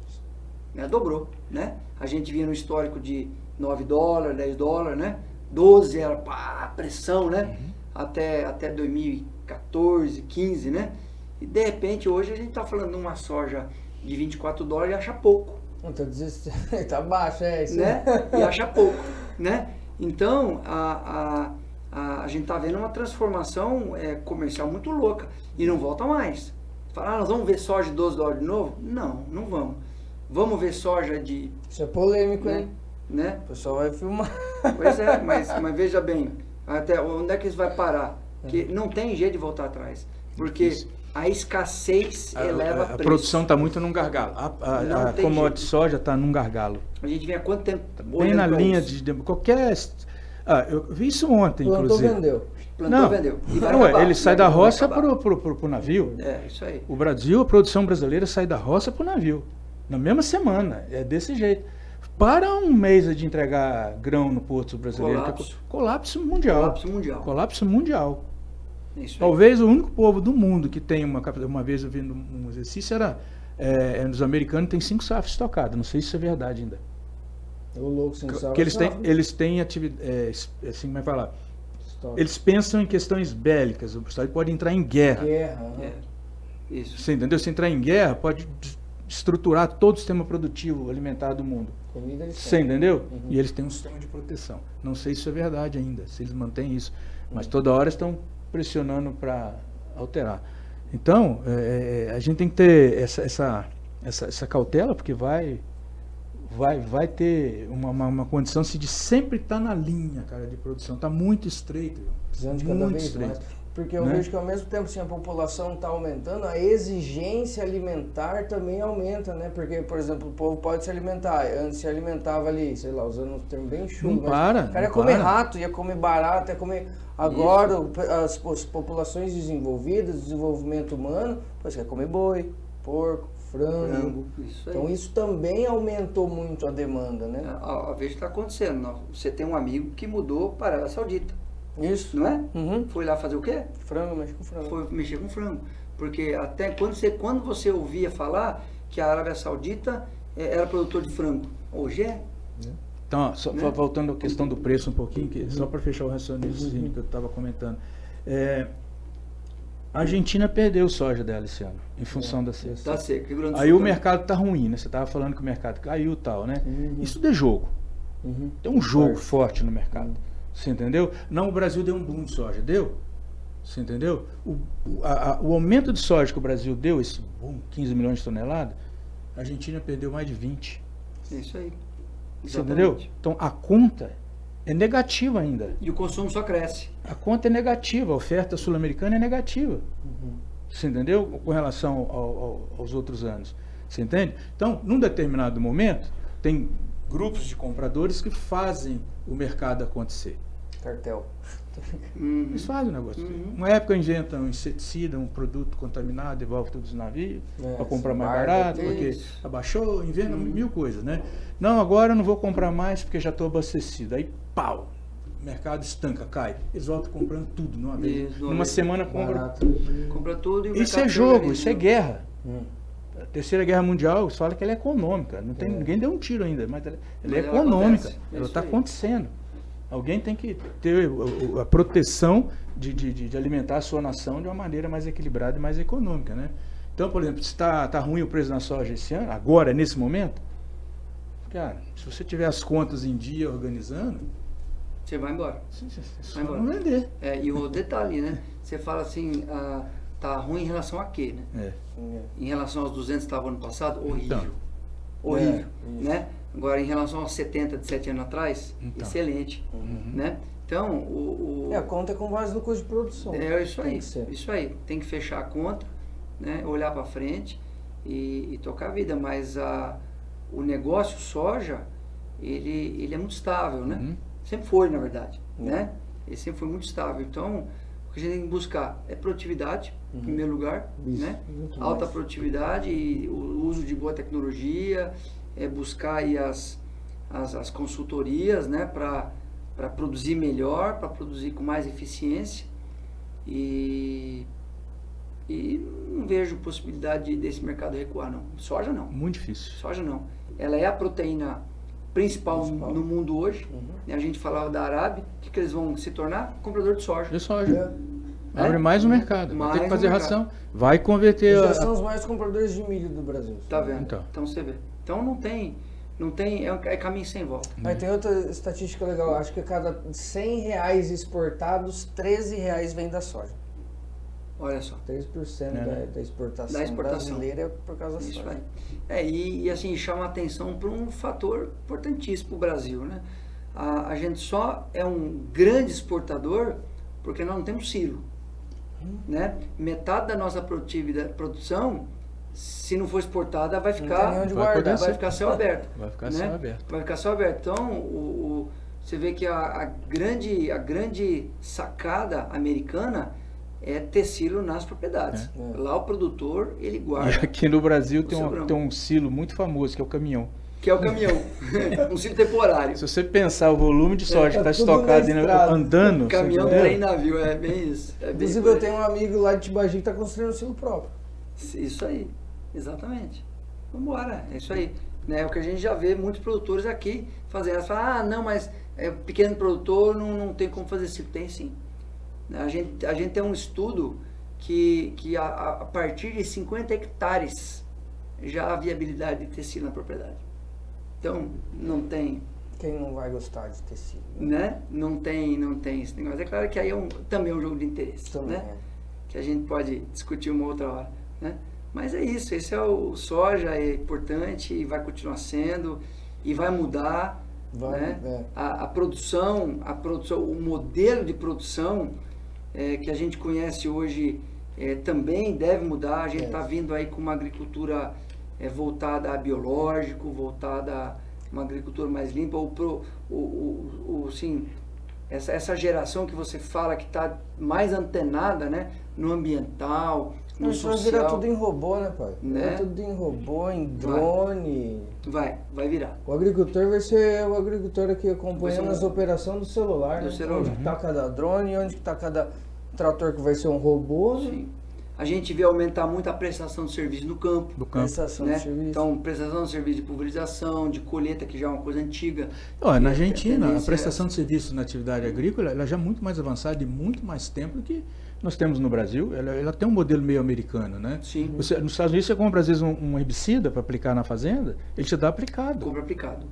né? Dobrou, né? A gente vinha no histórico de 9 dólares, 10 dólares, né? 12 era pá, pressão, né? Uhum. Até, até 2014, 15, né? E de repente hoje a gente está falando de uma soja de 24 dólares e acha pouco. Então, tá baixo, é isso. Né? E acha pouco, né? Então, a, a, a, a gente está vendo uma transformação é, comercial muito louca e não volta mais. Falar, ah, nós vamos ver soja de 12 dólares de novo? Não, não vamos. Vamos ver soja de... Isso é polêmico, né? hein? Né? O pessoal vai filmar. Pois é, mas, mas veja bem, até onde é que isso vai parar? Que é. não tem jeito de voltar atrás. Porque... Isso a escassez a, eleva a, a, a produção está muito num gargalo. A, a, a commodity soja está num gargalo. A gente vem há quanto tempo? Tá bem na linha de, de qualquer. Ah, eu vi isso ontem, Plantou, inclusive. vendeu. Plantou, não, vendeu. Não, acabar, ele sai da roça para o navio. É, isso aí. O Brasil, a produção brasileira sai da roça para o navio. Na mesma semana. É desse jeito. Para um mês de entregar grão no porto brasileiro. Colapso. É colapso mundial. Colapso mundial. Colapso mundial. Isso Talvez aí. o único povo do mundo que tem uma uma vez eu vi um exercício era é, é, os americanos têm cinco safras estocadas. Não sei se isso é verdade ainda. O louco cinco safras. Que eles têm, eles têm atividade, é, assim, como é falar? Eles pensam em questões bélicas. O Estado pode entrar em guerra. Guerra, né? É. Isso. Você entendeu? Se entrar em guerra, pode estruturar todo o sistema produtivo alimentar do mundo. Comida eles Você entendeu? Uhum. E eles têm um sistema de proteção. Não sei se isso é verdade ainda, se eles mantêm isso. Mas uhum. toda hora estão pressionando para alterar. Então, é, é, a gente tem que ter essa, essa, essa, essa cautela, porque vai vai, vai ter uma, uma, uma condição assim, de sempre estar tá na linha, cara, de produção. Está muito estreito. Precisando de cada muito estreito. mais. Porque eu né? vejo que ao mesmo tempo assim, a população está aumentando, a exigência alimentar também aumenta, né? Porque, por exemplo, o povo pode se alimentar. Antes se alimentava ali, sei lá, usando um termo bem chulo. Não para. O cara ia comer para. rato, ia comer barato, ia comer. Agora, as, as, populações desenvolvidas, desenvolvimento humano, pois quer comer boi, porco, frango. frango isso então isso também aumentou muito a demanda, né? A, a vez que está acontecendo. Você tem um amigo que mudou para a Saudita. Isso. Não é? Uhum. Foi lá fazer o quê? Frango, mexer com frango. Foi mexer com frango. Porque até quando você, quando você ouvia falar que a Arábia Saudita eh, era produtor de frango, hoje é. Então, só, né? voltando à questão do preço um pouquinho, que, só para fechar o raciocínio uhum. que eu estava comentando. É, a Argentina perdeu soja dela esse ano, em função é, da seca. Tá seca. Aí o mercado está ruim, né? Você estava falando que o mercado caiu e tal, né? Uhum. Isso de jogo. Uhum. Tem um jogo forte no mercado. Uhum. Você entendeu? Não, o Brasil deu um boom de soja. Deu? Você entendeu? O, a, a, o aumento de soja que o Brasil deu, esse boom, 15 milhões de toneladas, a Argentina perdeu mais de 20. É isso aí. Exatamente. Você entendeu? Então a conta é negativa ainda. E o consumo só cresce. A conta é negativa, a oferta sul-americana é negativa. Uhum. Você entendeu? Com relação ao, ao, aos outros anos. Você entende? Então, num determinado momento, tem grupos de compradores que fazem o mercado acontecer. Cartel. Uhum. Eles fazem o negócio. Uhum. Uma época inventam um inseticida, um produto contaminado, devolve todos os navios é, para comprar mais barato, porque abaixou, inventam uhum. mil coisas, né? Não, agora eu não vou comprar mais porque já estou abastecido. Aí, pau! O mercado estanca, cai. Eles voltam comprando tudo numa vez. Isso, Numa semana compra. Compra tudo e Isso é jogo, isso é guerra. Hum. Terceira Guerra Mundial, você fala que ela é econômica. Não tem, é. Ninguém deu um tiro ainda, mas ela, ela é econômica. Ela está acontecendo. Alguém tem que ter a proteção de, de, de, alimentar a sua nação de uma maneira mais equilibrada e mais econômica, né? Então, por exemplo, se está tá ruim o preço da soja esse ano, agora, nesse momento, cara, se você tiver as contas em dia organizando, você vai embora. Você, você vai embora. Vender. É, e o detalhe, né? Você fala assim, ah, tá ruim em relação a quê, né? É. Em relação aos 200 que estavam ano passado, horrível. Então, horrível, é, né? Agora, em relação aos 70 de 7 anos atrás, então. excelente. Uhum. Né? Então, o, o, É, a conta é com base no custo de produção. É isso aí. Isso aí. Tem que fechar a conta, né? olhar para frente e, e, tocar a vida. Mas a, o negócio soja, ele, ele é muito estável, né? Uhum. Sempre foi, na verdade. Uhum. Né? Ele sempre foi muito estável. Então, o que a gente tem que buscar é produtividade. Em primeiro lugar. Isso, né? Alta mais. produtividade e o uso de boa tecnologia é buscar aí as, as, as consultorias né, para produzir melhor, para produzir com mais eficiência. E, e não vejo possibilidade desse mercado recuar, não. Soja não. Muito difícil. Soja não. Ela é a proteína principal, principal. no mundo hoje. Uhum. A gente falava da Arábia, o que, que eles vão se tornar? Comprador de soja. De soja. É. Abre mais o mercado. Mais Tem que fazer ração. Vai converter. Já a... são os mais compradores de milho do Brasil. Tá vendo? Então, então você vê. Então não tem, não tem, é, é caminho sem volta. Mas tem outra estatística legal, acho que a cada 100 reais exportados, 13 reais vem da soja. Olha só. 3% é. da, da, exportação da exportação brasileira é por causa da soja. É, é e, e, assim, chama atenção para um fator importantíssimo para o Brasil, né? A, a gente só é um grande exportador porque nós não temos silo. Né? Metade da nossa produção se não for exportada, vai ficar, vai, vai ficar céu aberto. Vai ficar né? céu aberto. Vai ficar céu aberto. Então, o, o você vê que a, a, grande, a grande sacada americana é ter silo nas propriedades. É. Lá o produtor, ele guarda. E aqui no Brasil tem um, tem um silo muito famoso, que é o caminhão. Que é o caminhão. um silo temporário. Se você pensar o volume de soja é, que está estocado andando... Caminhão, trem, navio, é bem isso. É bem Inclusive, eu tenho um amigo lá de Tibagi que está construindo um silo próprio. Isso aí. Exatamente. Vamos embora, é isso aí. Né? É o que a gente já vê muitos produtores aqui fazendo. Elas falam, ah, não, mas é, pequeno produtor não, não tem como fazer isso. Tem sim. Né? A gente, a gente tem um estudo que, que a, a partir de 50 hectares já há viabilidade de tecido na propriedade. Então, não tem quem não vai gostar de tecido? Né? né? Não tem, não tem esse negócio. É claro que aí é um, também é um jogo de interesse, também né? É. Que a gente pode discutir uma outra hora, né? Mas é isso, esse é o soja, é importante e vai continuar sendo e vai mudar, vai, né? É. A, a, produção, a produção, o modelo de produção é, que a gente conhece hoje é, também deve mudar. A gente está é. vindo aí com uma agricultura é, voltada a biológico, voltada uma agricultura mais limpa, ou pro, o, o, o, sim, essa, essa geração que você fala que está mais antenada né, no ambiental, no Mas social. vai virar tudo em robô, né, pai? Né? Vai tudo em robô, em drone. Vai, vai, virar. O agricultor vai ser o agricultor aqui acompanhando as operações do celular. Do né? celular. Onde está cada drone, onde está cada trator que vai ser um robô. Né? A gente vê aumentar muito a prestação de serviço no campo. Do campo. Prestação né? de serviço. Então, prestação de serviço de pulverização, de colheita, que já é uma coisa antiga. Olha, na Argentina, a, a prestação é de serviço na atividade agrícola ela já é muito mais avançada e muito mais tempo do que nós temos no Brasil. Ela, ela tem um modelo meio americano, né? Sim. Você, nos Estados Unidos, você compra às vezes um, um herbicida para aplicar na fazenda, ele te dá aplicado. Compra aplicado.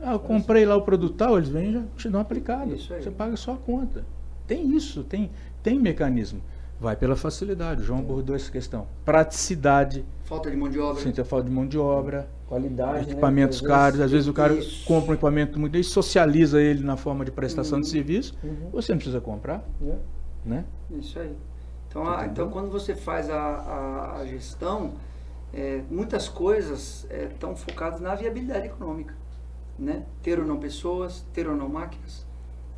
Ah, eu comprei lá o produto tal, eles vêm e já te dão aplicado. Isso aí. Você paga só a conta. Tem isso, tem, tem mecanismo. Vai pela facilidade. O João abordou essa questão. Praticidade. Falta de mão de obra. Sim, tem falta de mão de obra. Qualidade. Né? Equipamentos né? caros. Às vezes o cara Isso. compra um equipamento muito e socializa ele na forma de prestação uhum. de serviço. Uhum. Você não precisa comprar. É. Né? Isso aí. Então, a, então quando você faz a, a, a gestão, é, muitas coisas estão é, focadas na viabilidade econômica. Né? Ter ou não pessoas, ter ou não máquinas,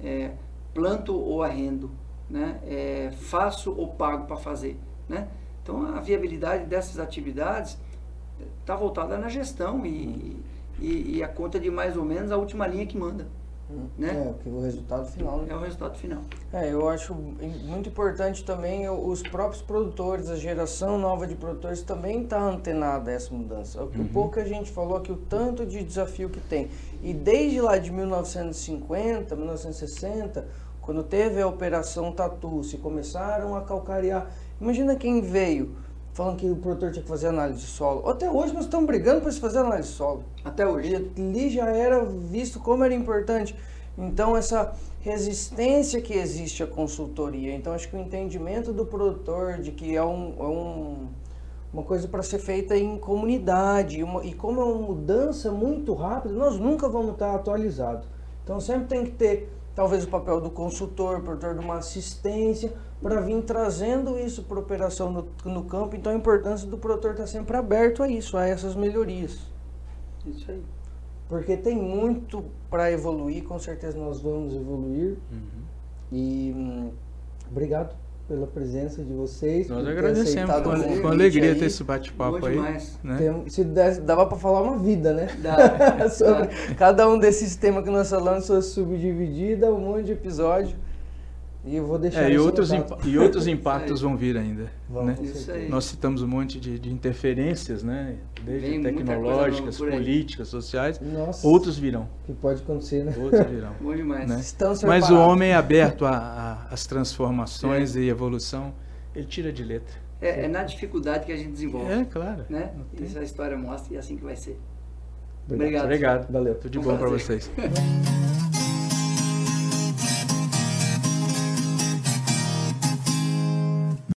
é, planto ou arrendo né? É, faço ou pago para fazer, né? Então a viabilidade dessas atividades está voltada na gestão e, e, e, a conta de mais ou menos a última linha que manda. Hum, né? É, o resultado final. Né? É o resultado final. É, eu acho muito importante também os próprios produtores, a geração nova de produtores também está antenada a essa mudança. O uhum. pouco que a gente falou aqui, o tanto de desafio que tem. E desde lá de 1950, 1960, quando teve a operação Tatu, se começaram a calcarear. Imagina quem veio falando que o produtor tinha que fazer análise de solo. Até hoje nós estamos brigando para se fazer análise de solo. Até hoje. E ali já era visto como era importante. Então essa resistência que existe à consultoria. Então acho que o entendimento do produtor de que é, um, é um, uma coisa para ser feita em comunidade uma, e como é uma mudança muito rápida, nós nunca vamos estar atualizados. Então sempre tem que ter talvez o papel do consultor, produtor de uma assistência, para vir trazendo isso para operação no, no, campo. Então a importância do produtor estar tá sempre aberto a isso, a essas melhorias. Isso aí. Porque tem muito para evoluir, com certeza nós vamos evoluir. Uhum. E hum, obrigado pela presença de vocês. Nós agradecemos com, com alegria ter esse bate-papo aí. Né? Tem, se desse, dava para falar uma vida, né? Dá, sobre dá. cada um desses temas que nós falamos, sua subdividida, um monte de episódio. E eu vou deixar é, e, outros e outros impactos vão vir ainda. né? Nós citamos um monte de, de interferências, né? desde Vem tecnológicas, políticas, sociais. Nossa, outros virão. Que pode acontecer, né? Outros virão. Bom demais. Né? Mas o homem é aberto às transformações é. e evolução, ele tira de letra. É, é, na dificuldade que a gente desenvolve. É, claro. Né? Isso a história mostra e é assim que vai ser. Obrigado. Obrigado. Valeu. Tudo de bom para vocês.